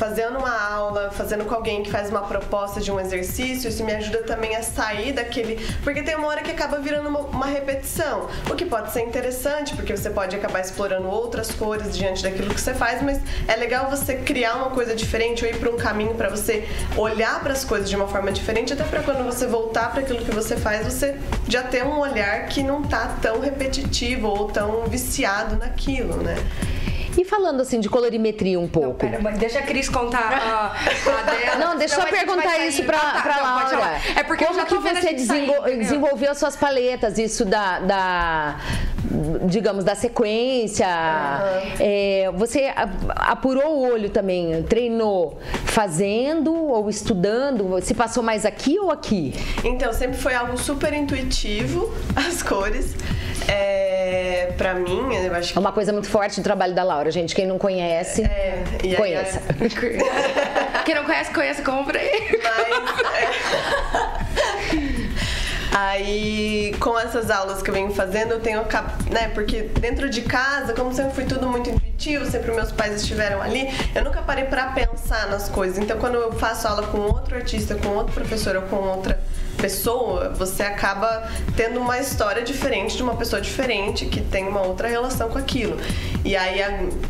fazendo uma aula, fazendo com alguém que faz uma proposta de um exercício, isso me ajuda também a sair daquele. Porque tem uma hora que acaba virando uma, uma repetição. O que pode ser interessante, porque você pode acabar explorando outras cores diante daquilo que você faz, mas é legal você criar uma coisa diferente ou ir para um caminho para você olhar para as coisas de uma forma diferente, até para quando você voltar para aquilo que você faz, você já ter um olhar que não tá tão repetitivo ou tão viciado naquilo, né? E falando assim de colorimetria um pouco. Não, pera, deixa a Cris contar a, a dela. Não, deixa eu perguntar isso pra, tá, pra não, Laura. É porque Como que você desenvol desenvolveu suas paletas? Isso da, da digamos, da sequência. Uhum. É, você apurou o olho também, treinou fazendo ou estudando? Se passou mais aqui ou aqui? Então, sempre foi algo super intuitivo, as cores. É, pra mim, eu acho que... É uma coisa muito forte do trabalho da Laura, gente. Quem não conhece, é, conheça. Aí, Quem não conhece, conheça, compre. Mas... É... Aí, com essas aulas que eu venho fazendo, eu tenho, né, porque dentro de casa, como sempre foi tudo muito intuitivo, sempre meus pais estiveram ali, eu nunca parei para pensar nas coisas. Então, quando eu faço aula com outro artista, com outro professor ou com outra pessoa, você acaba tendo uma história diferente de uma pessoa diferente que tem uma outra relação com aquilo. E aí,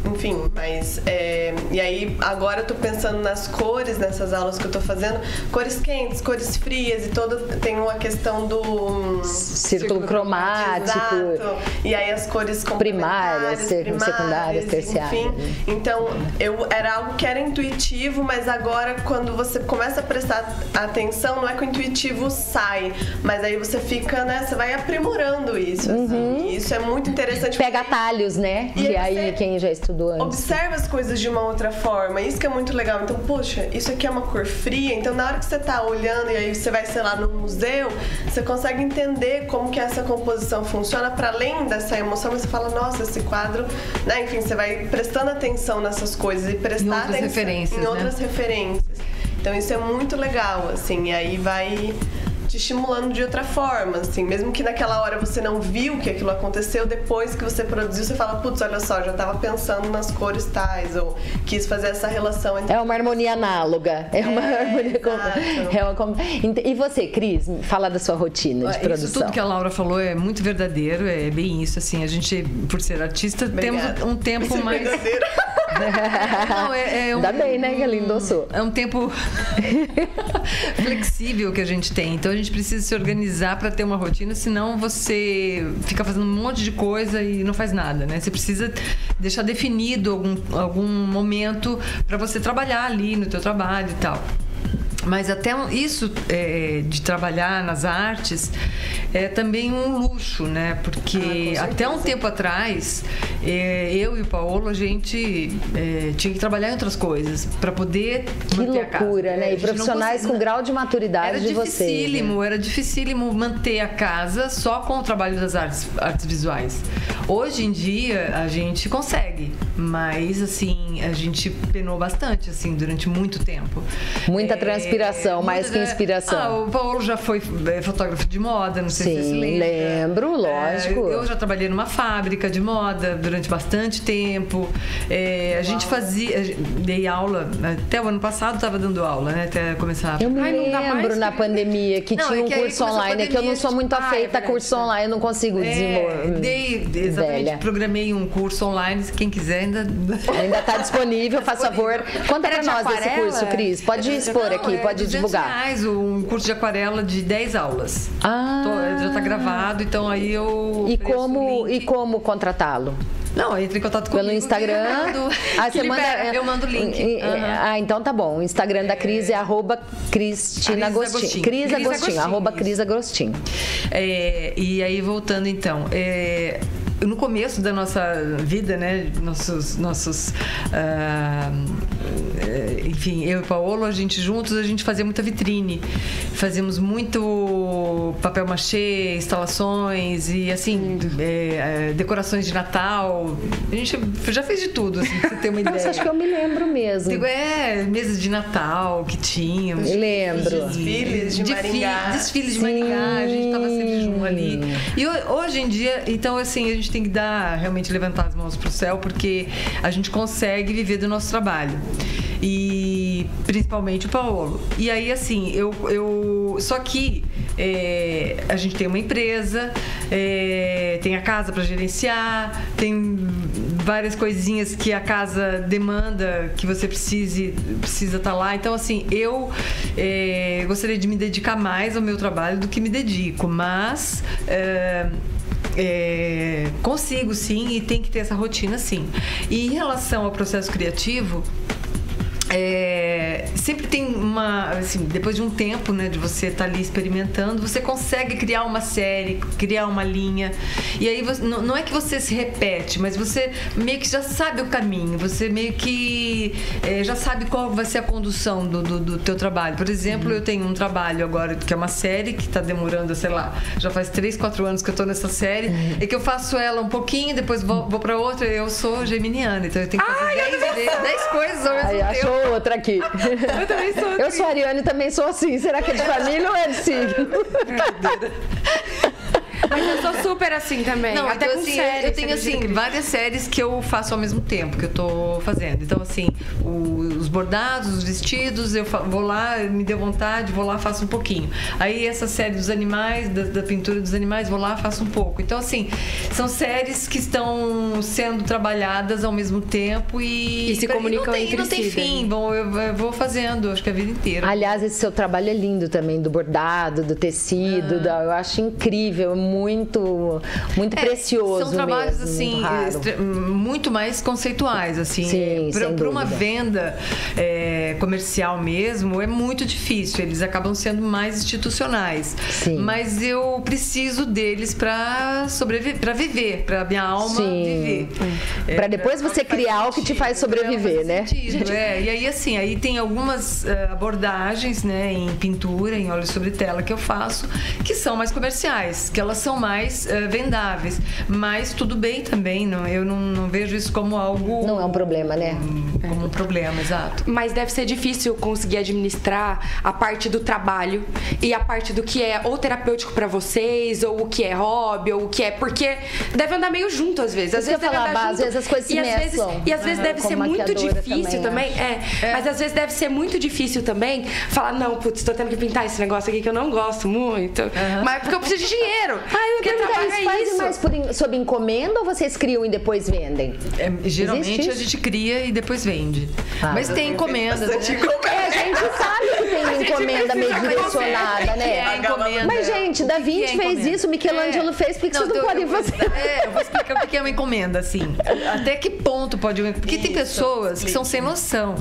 enfim, mas. É, e aí, agora eu tô pensando nas cores nessas aulas que eu tô fazendo: cores quentes, cores frias, e todo. Tem uma questão do. Círculo, cromático. Exato. E aí, as cores primárias, primárias secundárias, terciárias. Enfim. Então, eu, era algo que era intuitivo, mas agora, quando você começa a prestar atenção, não é que o intuitivo sai, mas aí você fica, né? Você vai aprimorando isso. Assim. Uhum. Assim, isso é muito interessante. Pega atalhos, né? E que aí quem já estudou antes. Observa as coisas de uma outra forma. Isso que é muito legal. Então, poxa, isso aqui é uma cor fria. Então, na hora que você tá olhando e aí você vai, sei lá, no museu, você consegue entender como que essa composição funciona para além dessa emoção. Você fala, nossa, esse quadro, né? Enfim, você vai prestando atenção nessas coisas e prestar em atenção em outras né? referências. Então isso é muito legal, assim, e aí vai estimulando de outra forma, assim, mesmo que naquela hora você não viu que aquilo aconteceu, depois que você produziu, você fala, putz, olha só, já tava pensando nas cores tais, ou quis fazer essa relação entre. É uma harmonia análoga. É uma É, harmonia com, é uma com- E você, Cris, fala da sua rotina de Isso produção. tudo que a Laura falou é muito verdadeiro, é bem isso, assim, a gente, por ser artista, Obrigada. temos um tempo Isso é mais... Não, é, é um, Ainda bem, né, que ela endossou. É um tempo flexível que a gente tem. Então a gente precisa se organizar para ter uma rotina, senão você fica fazendo um monte de coisa e não faz nada, né? Você precisa deixar definido algum, algum momento para você trabalhar ali no teu trabalho e tal. Mas até isso é, de trabalhar nas artes é também um luxo, né? Porque até um tempo atrás, é, eu e o Paulo, a gente é, tinha que trabalhar em outras coisas para poder Que manter loucura, É, né? E gente não profissionais com grau de maturidade era de vocês. né? dificílimo, era dificílimo manter a casa só com o trabalho das artes, artes visuais. Hoje em dia a gente consegue, mas assim, a gente penou bastante assim durante muito tempo. Muita transpiração, mais que inspiração. Ah, o Paulo já foi é, fotógrafo de moda, não sei se você se Sim, lembra. lembro, lógico. É, eu já trabalhei numa fábrica de moda durante bastante tempo. É, a gente fazia, a dei aula, até o ano passado estava dando aula, né? Até começar a Eu me Ai, lembro na pandemia que Não, tinha é um que aí curso a online, é que eu não pandemia, sou muito tipo, ah, é afeita a verdade. curso online, eu não consigo É, desenvolver. dei, exatamente, Velha. programei um curso online, quem quiser ainda... Ainda está disponível, faz favor. Conta de nós aquarela? curso, Cris. Pode expor Não, aqui, é pode 200 divulgar. reais um curso de aquarela de 10 aulas. Ah. Tô- já tá gravado, então aí eu E como, e como contratá-lo? Não, entre em contato comigo. Pelo Instagram. eu mando- Ah, você manda. libera, eu mando o link. Aham. Ah, então tá bom. O Instagram da Cris é arroba Cristina Cris Agostinho. Cris Agostinho, arroba. Cris Agostinho. É, e aí, voltando então, é, no começo da nossa vida, né, nossos, nossos é, enfim, eu e o Paolo, a gente juntos, a gente fazia muita vitrine, fazíamos muito papel machê, instalações e assim, é, é, decorações de Natal, a gente já fez de tudo, assim, pra você ter uma ideia. Nossa, acho que eu me lembro mesmo. Digo, é, mesas de Natal que tínhamos. Lembro. Desfiles de Desfi- Maringá. Desfiles de Maringá, a gente tava sempre junto ali. E ho- hoje em dia, então assim, a gente tem que dar, realmente levantar as mãos pro céu, porque a gente consegue viver do nosso trabalho. E principalmente o Paulo. E aí, assim, eu. eu só que é, a gente tem uma empresa, é, tem a casa para gerenciar, tem várias coisinhas que a casa demanda que você precise precisa estar lá. Então, assim, eu é, gostaria de me dedicar mais ao meu trabalho do que me dedico, mas. é, é, consigo sim e tem que ter essa rotina sim. E em relação ao processo criativo, é, sempre tem uma assim, depois de um tempo né de você estar ali experimentando você consegue criar uma série criar uma linha. E aí você- não, não é que você se repete mas você meio que já sabe o caminho você meio que é, já sabe qual vai ser a condução do, do, do teu trabalho. Por exemplo eu tenho um trabalho agora que é uma série que está demorando sei lá já faz três quatro anos que eu tô nessa série e que eu faço ela um pouquinho depois vou, vou para outra eu sou geminiana então eu tenho que fazer 10 dez coisas ao mesmo Aí tempo. achou outra aqui. Eu também sou Eu sou Ariane e também sou assim. Será que é de família ou é de signo? Mas eu sou super assim também. Não, até então, com assim, séries, eu tenho assim várias séries que eu faço ao mesmo tempo que eu tô fazendo. Então assim, o- os bordados, os vestidos, eu vou lá, me deu vontade, vou lá, faço um pouquinho. Aí essa série dos animais, da, da pintura dos animais, vou lá, faço um pouco. Então assim, são séries que estão sendo trabalhadas ao mesmo tempo e E se comunicam não tem, entre não tem si, fim. né? Bom, eu, eu vou fazendo, acho que a vida inteira. Aliás, esse seu trabalho é lindo também, do bordado, do tecido. Ah. da- eu acho incrível, muito, muito É, precioso São trabalhos mesmo, assim muito muito mais conceituais assim. Sim, sem para uma venda é, comercial mesmo é muito difícil. Eles acabam sendo mais institucionais. Sim. Mas eu preciso deles para sobreviver, para viver, para minha alma Sim. viver. É, Pra depois você criar o que te faz sentido, sobreviver, né? sentido, é. E aí, assim, aí tem algumas eh, abordagens, né, em pintura, em óleo sobre tela que eu faço, que são mais comerciais, que elas são são mais eh, vendáveis. Mas tudo bem também, não, eu não, não vejo isso como algo. Não é um problema, né? Como um problema, exato. Mas deve ser difícil conseguir administrar a parte do trabalho e a parte do que é ou terapêutico pra vocês, ou o que é hobby, ou o que é. Porque deve andar meio junto às vezes. Às vezes deve falar, andar às junto. vezes as coisas se e às vezes, mesclam. E às vezes Aham, deve ser muito difícil também, também. É, Mas às vezes deve ser muito difícil também falar, não, putz, tô tendo que pintar esse negócio aqui que eu não gosto muito. Mas porque eu preciso de dinheiro. Ah, eu porque perguntar trabalho isso, é faz isso. mais por sob encomenda ou vocês criam e depois vendem? É, geralmente Existe a gente cria e depois vende. Ah. Mas tem encomendas. Né? É, a gente sabe que tem encomenda meio precisa direcionada, É né? encomenda. Mas, gente, Da que que é Vinci fez isso, Michelangelo fez, por que vocês não podem fazer? É, eu vou explicar o que é uma encomenda, assim. Até que ponto pode... Porque tem pessoas que são sem noção.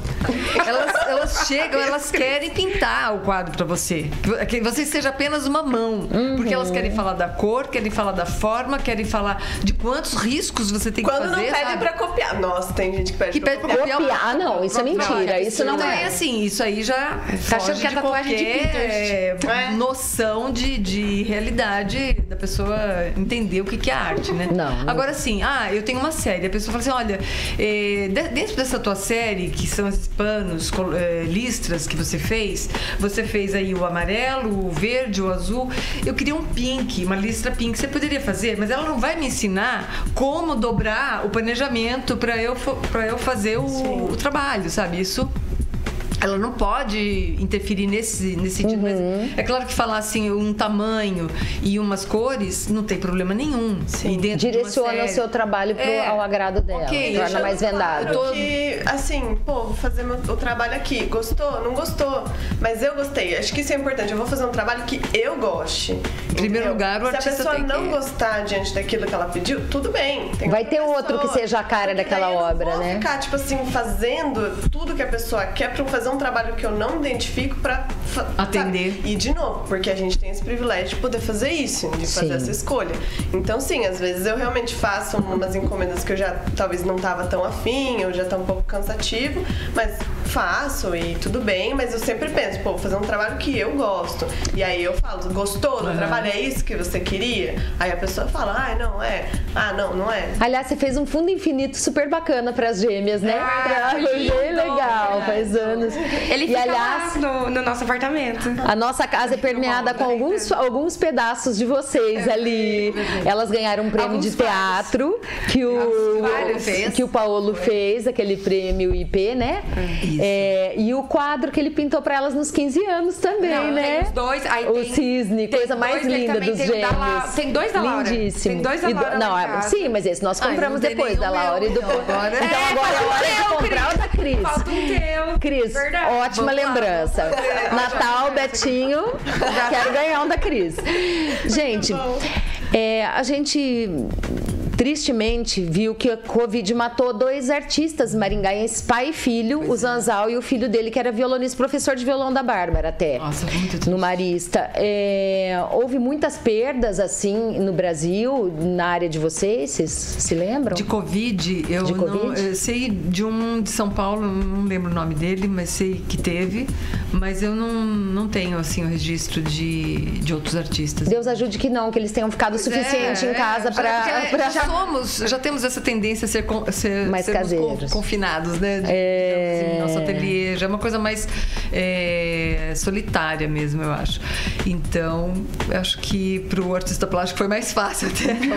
Elas, elas chegam, elas querem pintar o quadro pra você. Que você seja apenas uma mão. Porque elas querem falar da cor, querem falar da forma, querem falar de quantos riscos você tem que Quando fazer, não pedem pra copiar. Nossa, tem gente que pede Que pra pede pra copiar. copiar. Copiar, não, isso é mentira, isso não Então é. assim, isso aí já Tá achando que é de tatuagem de qualquer, Pinterest. é, noção de, de realidade da pessoa entender o que, que é arte, né? Não, não. Agora sim, ah, eu tenho uma série. A pessoa fala assim, olha, eh, de- dentro dessa tua série, que são esses panos, eh, listras que você fez, você fez aí o amarelo, o verde, o azul. Eu queria um pink, uma listra pink. Você poderia fazer, mas ela não vai me ensinar como dobrar o planejamento para eu, eu fazer o, o trabalho, sabe? Isso ela não pode interferir nesse, nesse sentido. Mas é claro que falar assim, um tamanho e umas cores, não tem problema nenhum. E uma Direciona o série- seu trabalho pro, É, ao agrado dela. ok, torna mais eu tô- Que, assim, pô, vou fazer meu, o trabalho aqui. Gostou? Não gostou? Mas eu gostei. Acho que isso é importante. Eu vou fazer um trabalho que eu goste. Em primeiro entendeu? lugar, o Se a artista pessoa não que- gostar diante daquilo que ela pediu, tudo bem. Tem Vai ter outro pessoa. que seja a cara daquela obra, né? ficar, tipo assim, fazendo tudo que a pessoa quer pra fazer um trabalho que eu não identifico pra fa- Atender. sabe? E de novo, porque a gente tem esse privilégio de poder fazer isso, de fazer Sim. essa escolha. Então, sim, às vezes eu realmente faço umas encomendas que eu já talvez não tava tão afim, ou já tá um pouco cansativo, mas faço e tudo bem, mas eu sempre penso, pô, vou fazer um trabalho que eu gosto. E aí eu falo, gostou do trabalho? É isso que você queria? Aí a pessoa fala, ah, não é. Ah, não, não é. Aliás, você fez um fundo infinito super bacana pras gêmeas, né? Ah, foi bem legal, faz anos. Ele e fica aliás, lá no, no nosso apartamento. A nossa casa é permeada com alguns, alguns pedaços de vocês ali. Elas ganharam um prêmio Alguns de teatro que o, vários que o Paulo fez, aquele prêmio IP, né? É, e o quadro que ele pintou pra elas nos 15 anos também, Não, né? tem os dois, aí o tem- cisne, tem coisa mais dois linda dos tem gêmeos. La- tem dois da Laura. Lindíssimo. Tem dois da E do- Laura lá não, é- sim, mas esse nós Ai, compramos tem depois da Laura e do então agora- É, é hora o de comprar o da Cris. Falta um teu. Cris, Verdade. ótima Vamos lá, lembrança. vamos fazer. Natal, Betinho, quero ganhar um da Cris. Gente, é, a gente tristemente viu que a Covid matou dois artistas maringaenses, pai e filho, o Zanzal e o filho dele, que era violonista, professor de violão da Bárbara até. Nossa, muito triste. no Marista. É, houve muitas perdas, assim, no Brasil, na área de vocês, vocês se lembram? De Covid, eu De não Covid? eu sei de um de São Paulo, não lembro o nome dele, mas sei que teve. Mas eu não, não tenho assim o registro de, de outros artistas. Deus ajude que não, que eles tenham ficado o suficiente É, em casa é, pra- Já somos, já temos essa tendência a ser, ser Mais caseiros. confinados, né? De- É. assim, nosso ateliê já é uma coisa mais é, solitária mesmo, eu acho. Então, eu acho que pro artista plástico foi mais fácil até. Porque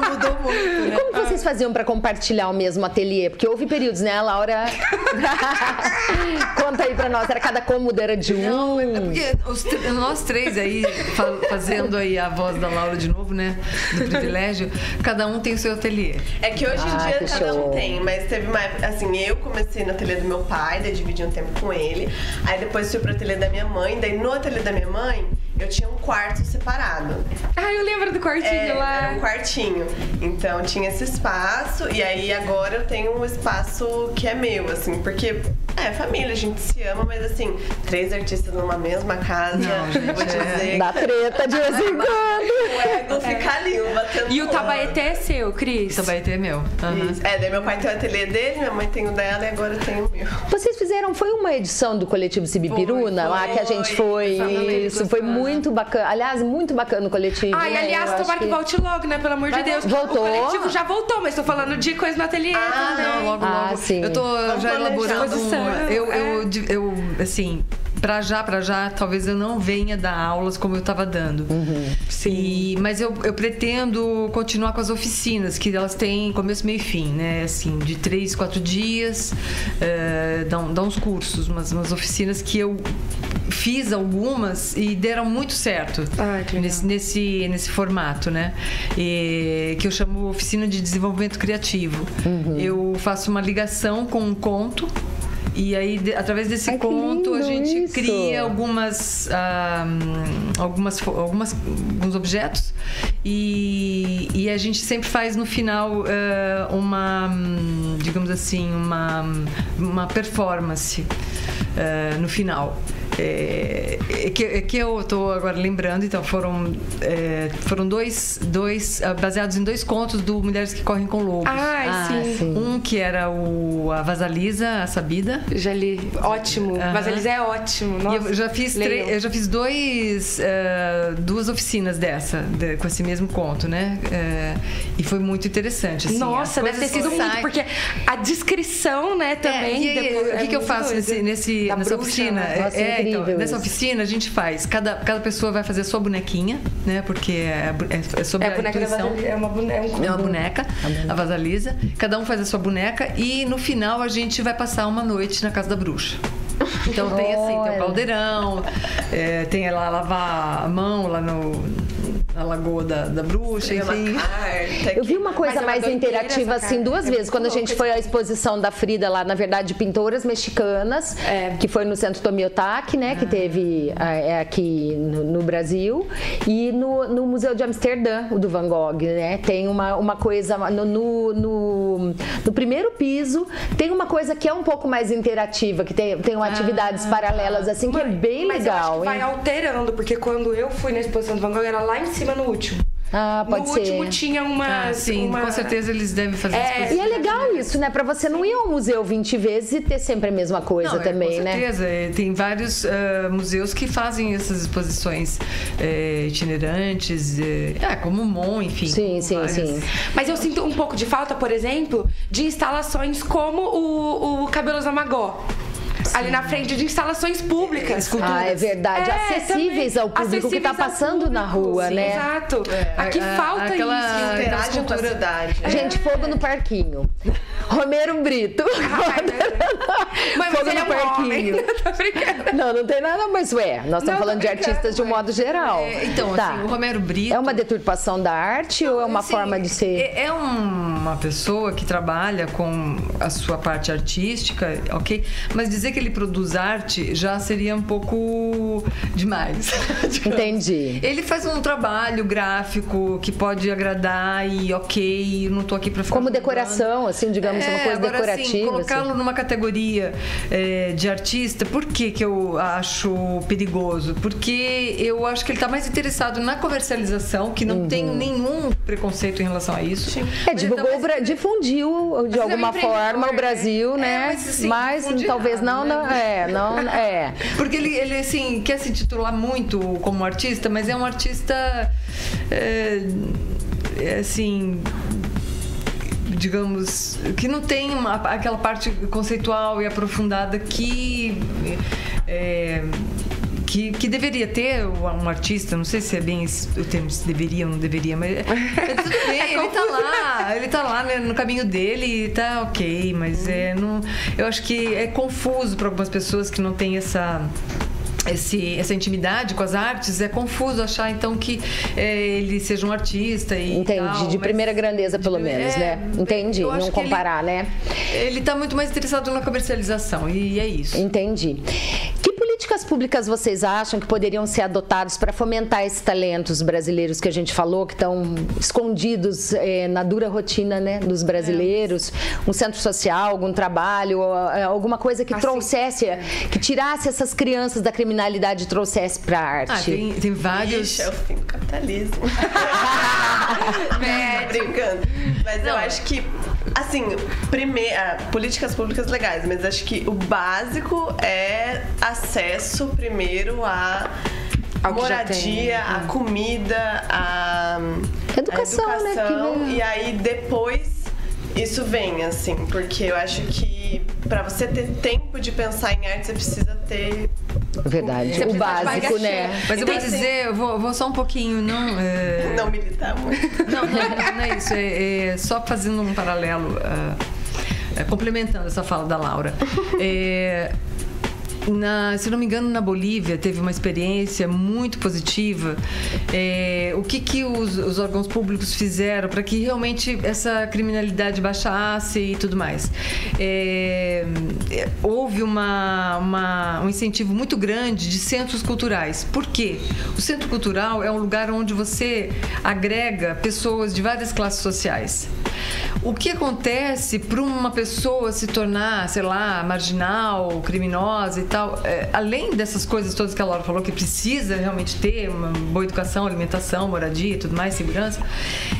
não mudou muito, E né? como que vocês faziam pra compartilhar o mesmo ateliê? Porque houve períodos, né? A Laura. Conta aí pra nós, era cada cômodo era de um. É porque os nós três aí, fa- fazendo aí a voz da Laura de novo, né? Do privilégio, cada um tem o seu ateliê. É que hoje em Ah, dia cada show. um tem, mas teve uma assim, eu comecei no ateliê do meu pai, daí dividi um tempo com ele. Aí depois fui pro ateliê da minha mãe, daí no ateliê da minha mãe eu tinha um quarto separado. Ah, eu lembro do quartinho É, lá. era um quartinho. Então tinha esse espaço e aí agora eu tenho um espaço que é meu, assim, porque é família, a gente se ama, mas assim, três artistas numa mesma casa, Não, gente, vou é. dizer. Dá treta de vez em quando. O ego fica ali, um batendo E o Tabaeté é seu, Cris? Isso vai ter meu. Isso. É, daí meu pai tem o ateliê dele, minha mãe tem o dela e agora eu tenho o meu. Vocês fizeram, foi uma edição do coletivo Sibipiruna, Foi, lá que a gente foi. foi. Isso, foi muito bacana. Aliás, muito bacana o coletivo. Ah, e né? aliás, Eu acho tomara que... volte logo, né? Pelo amor de Deus. Voltou? O coletivo já voltou, mas tô falando de coisa no ateliê. Ah, também. não, logo, Ah, logo. sim. Eu tô já planejar. elaborando um. Exposição, Eu, é. eu, de- eu, assim, pra já, pra já, talvez eu não venha dar aulas como eu tava dando. Sim. mas eu, eu pretendo continuar com as oficinas, que elas têm começo, meio e fim, né? Assim, de três, quatro dias, eh, dão, dão uns cursos, umas, umas oficinas que eu fiz algumas e deram muito certo Ah, nesse, nesse, nesse formato, né? E, que eu chamo Oficina de Desenvolvimento Criativo. Eu faço uma ligação com um conto. E aí, de- através desse Ai, conto, a gente isso. cria algumas, ah, algumas, algumas, alguns objetos e, e a gente sempre faz no final ah, uma, digamos assim, uma, uma performance ah, no final. É, é que, é que eu estou agora lembrando, então foram, é, foram dois, dois ah, baseados em dois contos do Mulheres que Correm com Lobos. Ai, Ah, sim. sim. Um que era o a Vasalisa, a Sabida. Já li. Ótimo. Aham. Mas eles é ótimo. E Nossa, eu já fiz, eu já fiz dois, eh, duas oficinas dessa, de- com esse mesmo conto, né? Eh, e foi muito interessante. Assim, Nossa, deve ter sido muito, porque a descrição, né, É, também. e aí, depois- o é que, que eu faço nesse, nesse- nessa bruxa, oficina? né? Nossa, É, incrível então, nessa oficina a gente faz, cada, cada pessoa vai fazer a sua bonequinha, né? Porque é, é sobre É a a boneca da intuição. Vasalisa, é uma boneca. É um... É uma boneca, a Vasalisa. Cada um faz a sua boneca e no final a gente vai passar uma noite na casa da bruxa. Então tem assim, tem o caldeirão, é, tem lá lavar a mão lá no, na lagoa da, da bruxa, enfim. carta. Eu vi uma coisa é uma mais interativa assim duas É vezes. Quando a gente foi à exposição da Frida lá, na verdade, pintoras mexicanas, É. que foi no Centro Tomiotaki, né? Que teve ah, é aqui no, no Brasil. E no, no Museu de Amsterdã, o do Van Gogh, né? Tem uma, uma coisa no, no, no, no primeiro piso, tem uma coisa que é um pouco mais interativa, que tem, tem atividades paralelas, assim, que é bem Mas eu acho legal, que vai alterando, porque quando eu fui na exposição do Van Gogh, era lá em cima no último. Ah, pode no ser. último tinha uma. Ah, sim, uma... com certeza eles devem fazer É, coisas. E é legal isso, né? Pra você não ir ao museu 20 vezes e ter sempre a mesma coisa Não, é, também, com né? certeza. É, Tem vários ah, museus que fazem essas exposições é, itinerantes, é, é, como o MON, enfim. Sim, sim, várias. sim. Mas eu sinto um pouco de falta, por exemplo, de instalações como o, o Cabelos Amagó. Ali na frente, de instalações públicas. Ah, é verdade. É, Acessíveis também. ao público que tá Acessíveis ao passando na público. rua, Sim, né? Exato. É, Aqui a- falta aquela- isso. Interagem com a cidade. né? Gente, fogo no parquinho. Romero Brito. Ai. Mas fogo no é um parquinho. Tô brincando. Não, não tem nada, mas ué, nós estamos Não, falando de artistas de um modo geral. É, então, Tá. assim, o Romero Brito. É uma deturpação da arte ou é uma Assim, forma de ser? É, é uma pessoa que trabalha com a sua parte artística, ok? Mas dizer que ele produz arte já seria um pouco demais. Entendi. Ele faz um trabalho gráfico que pode agradar e ok, não tô aqui pra ficar Como decoração, assim, digamos, uma coisa É, agora, decorativa. Assim, colocá-lo assim. numa categoria é, de artista, por que, que eu acho perigoso? Porque eu acho que ele está mais interessado na comercialização, que não tenho nenhum preconceito em relação a isso. Uhum. É, Mas divulgou, mais o Bra- difundiu de é um alguma forma o Brasil, né? né? É, mas, assim, mas talvez não, né? não, é, não, é. Porque ele, ele, assim, quer se titular muito como artista, mas é um artista, é, é, assim, digamos, que não tem uma- aquela parte conceitual e aprofundada que... é, que, que deveria ter um artista, não sei se é bem esse, o termo se deveria ou não deveria, mas, mas tudo bem, ele tá lá, ele tá lá né, no caminho dele e tá ok, mas é, não, eu acho que é confuso para algumas pessoas que não têm essa esse, essa intimidade com as artes, é confuso achar então que é, ele seja um artista e Entendi, tal, de primeira grandeza, pelo de- menos, é, né? Entendi, não que ele- comparar, né? Ele está muito mais interessado na comercialização e é isso. Entendi. Que políticas públicas vocês acham que poderiam ser adotadas para fomentar esses talentos brasileiros que a gente falou, que estão escondidos eh, na dura rotina né, dos brasileiros? Um centro social, algum trabalho, eh, alguma coisa que Assim, trouxesse, que tirasse essas crianças da criminalidade e trouxesse para a arte? Ah, tem, tem vários. Ixi, é o fim do capitalismo. Brincando. Mas eu acho que, assim, primeiro, políticas públicas legais, mas acho que o básico é acesso primeiro a moradia, a comida, a Educação, a né, educação, vem- E aí depois isso vem, assim, porque eu acho que pra você ter tempo de pensar em arte, você precisa ter. Verdade. Você O básico, né? Mas eu Então, vou assim- dizer, eu vou, vou só um pouquinho, não. é, Não militar muito. Não, não, não, não é isso. É, é só fazendo um paralelo, é, complementando essa fala da Laura. É, na- se não me engano, na Bolívia teve uma experiência muito positiva. É, o que, que os, os órgãos públicos fizeram para que realmente essa criminalidade baixasse e tudo mais? É, é, houve uma, uma- um incentivo muito grande de centros culturais. Por quê? O centro cultural é um lugar onde você agrega pessoas de várias classes sociais. O que acontece para uma pessoa se tornar, sei lá, marginal, criminosa e tal, é, além dessas coisas todas que a Laura falou, que precisa realmente ter uma boa educação, alimentação, moradia e tudo mais, segurança,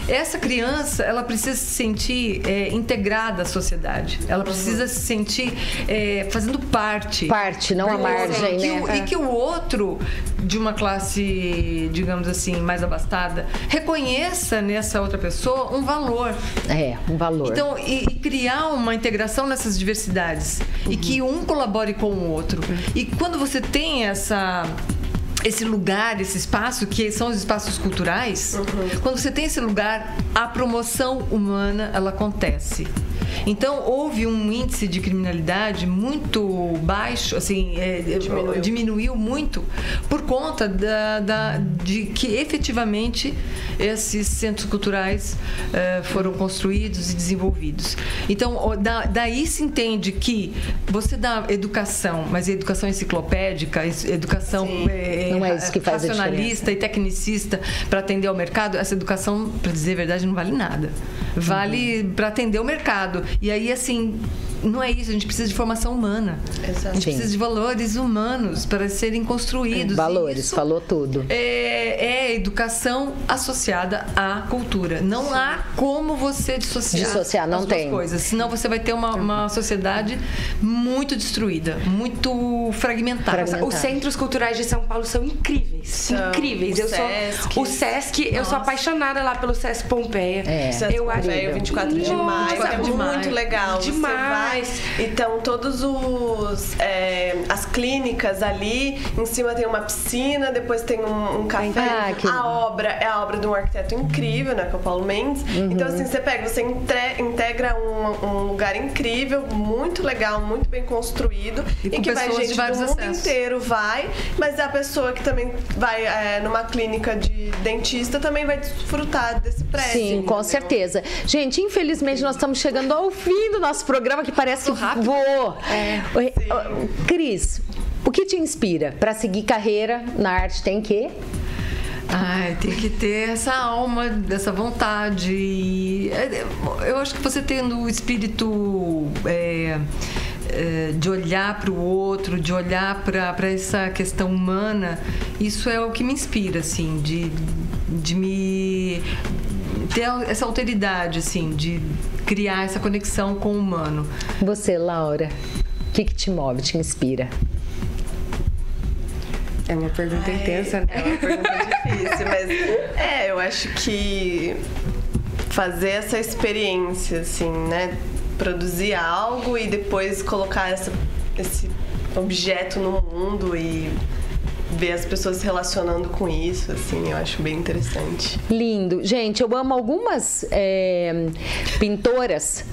essa criança, ela precisa se sentir é, integrada à sociedade. Ela precisa se sentir é, fazendo parte. Parte, não a margem, né? o- E que o outro, de uma classe, digamos assim, mais abastada, reconheça nessa outra pessoa um valor. É, um valor. Então, e, e criar uma integração nessas diversidades. E que um colabore com o outro. E quando você tem essa. Esse lugar, esse espaço, que são os espaços culturais, quando você tem esse lugar, a promoção humana ela acontece. Então houve um índice de criminalidade muito baixo, assim, é, é, diminuiu. muito por conta da, da- de que efetivamente esses centros culturais eh, foram construídos e desenvolvidos. Então da- daí se entende que você dá educação, mas educação enciclopédica, educação Não é isso que faz a racionalista e tecnicista para atender ao mercado, essa educação, para dizer a verdade, não vale nada. Vale Uhum. para atender o mercado. E aí, assim, não é isso. A gente precisa de formação humana. Exato. A gente Sim. precisa de valores humanos para serem construídos. E Valores, isso falou tudo. É, é educação associada à cultura. Não há como você dissociar, Dissociar, não as duas tem. coisas. Senão você vai ter uma, uma sociedade muito destruída, muito fragmentada. Fragmentada. Os centros culturais de São Paulo são incríveis. São. incríveis. O eu Sesc. sou o Sesc, eu sou Nossa. apaixonada lá pelo Sesc Pompeia. É. Eu acho Velho, 24 de maio, 24 é de maio. muito legal. Você Demais. vai, então, todos os é, as clínicas ali, em cima tem uma piscina, depois tem um, um café. Ah, que- A obra é a obra de um arquiteto incrível, né, que é o Paulo Mendes. Uhum. Então, assim, você pega, você entre- integra um, um lugar incrível, muito legal, muito bem construído E com que vai gente do mundo acessos. inteiro vai, mas a pessoa que também vai é, numa clínica de dentista também vai desfrutar desse prédio. Sim, com entendeu? certeza. Gente, infelizmente nós estamos chegando ao fim do nosso programa que parece que voou. É. Cris, o que te inspira para seguir carreira na arte tem que? Ai, tem que ter essa alma, dessa vontade. É, Eu acho que você tendo o espírito é, de olhar para o outro, de olhar para essa questão humana, isso é o que me inspira, assim, de, de me ter essa alteridade, assim, de criar essa conexão com o humano. Você, Laura, o que, que te move, te inspira? É uma pergunta intensa, né? É uma pergunta difícil, mas é, eu acho que fazer essa experiência, assim, né? Produzir algo e depois colocar essa, esse objeto no mundo e ver as pessoas se relacionando com isso, assim, eu acho bem interessante. Lindo. Gente, eu amo algumas é, pintoras.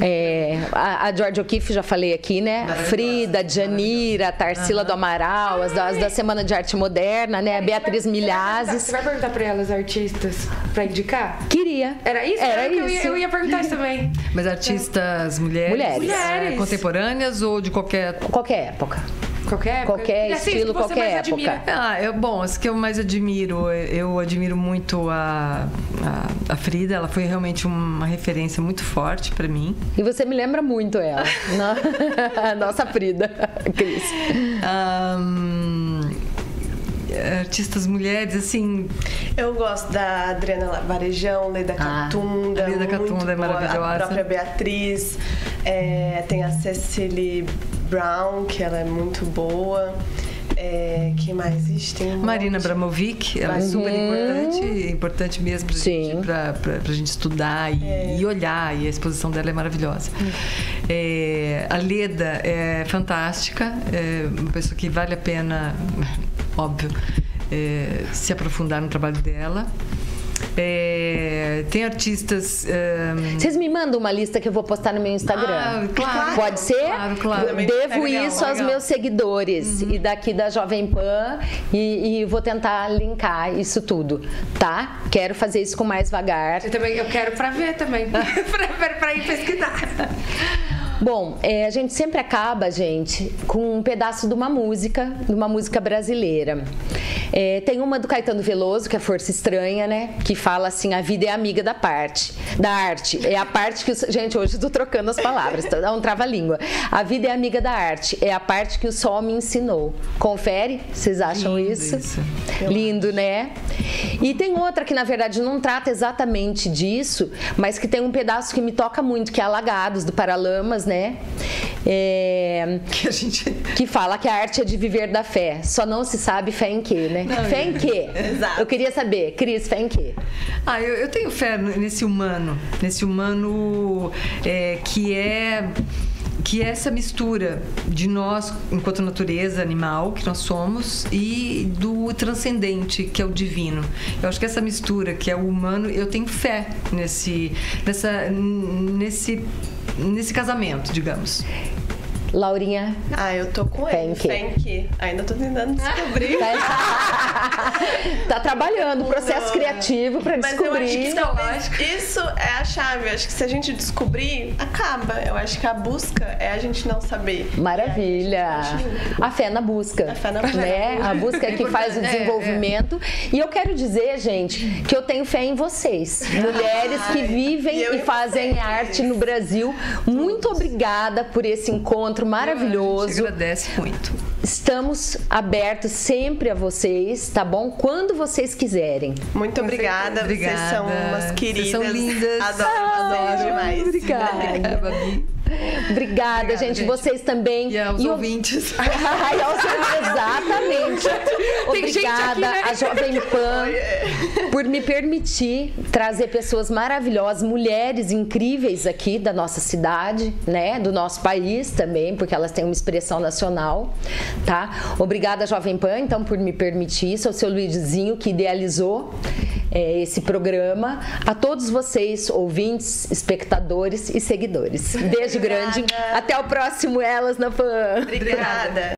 É, a, a Georgia O'Keeffe, já falei aqui, né? Frida, Janira, Tarsila do Amaral, as da, as da Semana de Arte Moderna, né? A Beatriz Milhazes. Você vai perguntar pra elas, artistas, pra indicar? Queria. Era isso? Era o que Eu ia, isso. eu ia perguntar isso também. Mas artistas mulheres, Mulheres. Mulheres. contemporâneas ou de qualquer Qualquer época. Qualquer época? Qualquer Assim, estilo, qualquer mais época. admira. Ah, eu, bom, as que eu mais admiro, eu admiro muito a, a, a Frida, ela foi realmente uma referência muito forte para mim. E você me lembra muito ela. no- Nossa Frida, Cris. Ahn, artistas mulheres, assim, Eu gosto da Adriana Varejão, Leda Ah, Catunda. a Leda Catunda é boa, maravilhosa. A própria Beatriz. é, tem a Cecily Brown, que ela é muito boa. É, que mais existe? Tem um Marina monte. Abramovic, ela é super importante, importante mesmo pra, Sim. gente, pra, pra, pra gente estudar e, e olhar, e a exposição dela é maravilhosa. É, a Leda é fantástica, é uma pessoa que vale a pena, óbvio, é, se aprofundar no trabalho dela. É, tem artistas. é, Vocês me mandam uma lista que eu vou postar no meu Instagram. Ah, claro. Pode ser? Claro, claro. Devo legal, isso aos legal. meus seguidores e daqui da Jovem Pan e, e vou tentar linkar isso tudo, tá? Quero fazer isso com mais vagar. Eu também eu quero pra ver também. pra, pra- pra ir pesquisar. Bom, é, a gente sempre acaba, gente, com um pedaço de uma música, de uma música brasileira. É, tem uma do Caetano Veloso, que é Força Estranha, né? Que fala assim: a vida é amiga da parte, da arte. É a parte que. O, gente, hoje eu tô trocando as palavras, tá? dá um trava-língua. A vida é amiga da arte, é a parte que o sol me ensinou. Confere? Vocês acham Lindo isso? isso. Lindo, né? E tem outra que, na verdade, não trata exatamente disso, mas que tem um pedaço que me toca muito, que é Alagados, do Paralamas, né? É, que a gente. que fala que a arte é de viver da fé. Só não se sabe fé em quê, né? fé em quê? Exato. Eu queria saber, Cris, fé em quê? Ah, eu, eu tenho fé nesse humano, nesse humano é, que é que é essa mistura de nós, enquanto natureza animal que nós somos, e do transcendente, que é o divino. Eu acho que essa mistura, que é o humano, eu tenho fé nesse, nessa, nesse, nesse casamento, digamos. Laurinha? Ah, eu tô com ele. quê? Ainda tô tentando descobrir. tá trabalhando, processo criativo pra Mas eu acho que descobrir. talvez isso é a chave. Eu acho que se a gente descobrir, acaba. Eu acho que a busca é a gente não saber. Maravilha! A fé na busca. A fé na busca. Né? A busca é que faz o importante, é, desenvolvimento. E eu quero dizer, gente, que eu tenho fé em vocês. Mulheres que vivem e e em fazem arte no Brasil. Muito obrigada por esse encontro A gente maravilhoso. agradece muito. Estamos abertos sempre a vocês, tá bom? Quando vocês quiserem. Muito obrigada. Obrigada. Vocês são umas queridas. Vocês são lindas. Adoro, adoro demais. Obrigada. Babi. Obrigada, Obrigada, gente. gente. Vocês também. E aos o- ouvintes. Ai, aos- exatamente. Aqui, Obrigada né? a Jovem Pan por me permitir trazer pessoas maravilhosas, mulheres incríveis aqui da nossa cidade, né, do nosso país também, porque elas têm uma expressão nacional, tá? Obrigada Jovem Pan, então, por me permitir isso, ao seu Luizinho que idealizou é, esse programa, a todos vocês, ouvintes, espectadores e seguidores. Beijo grande. Até o próximo Elas na Pan. Obrigada.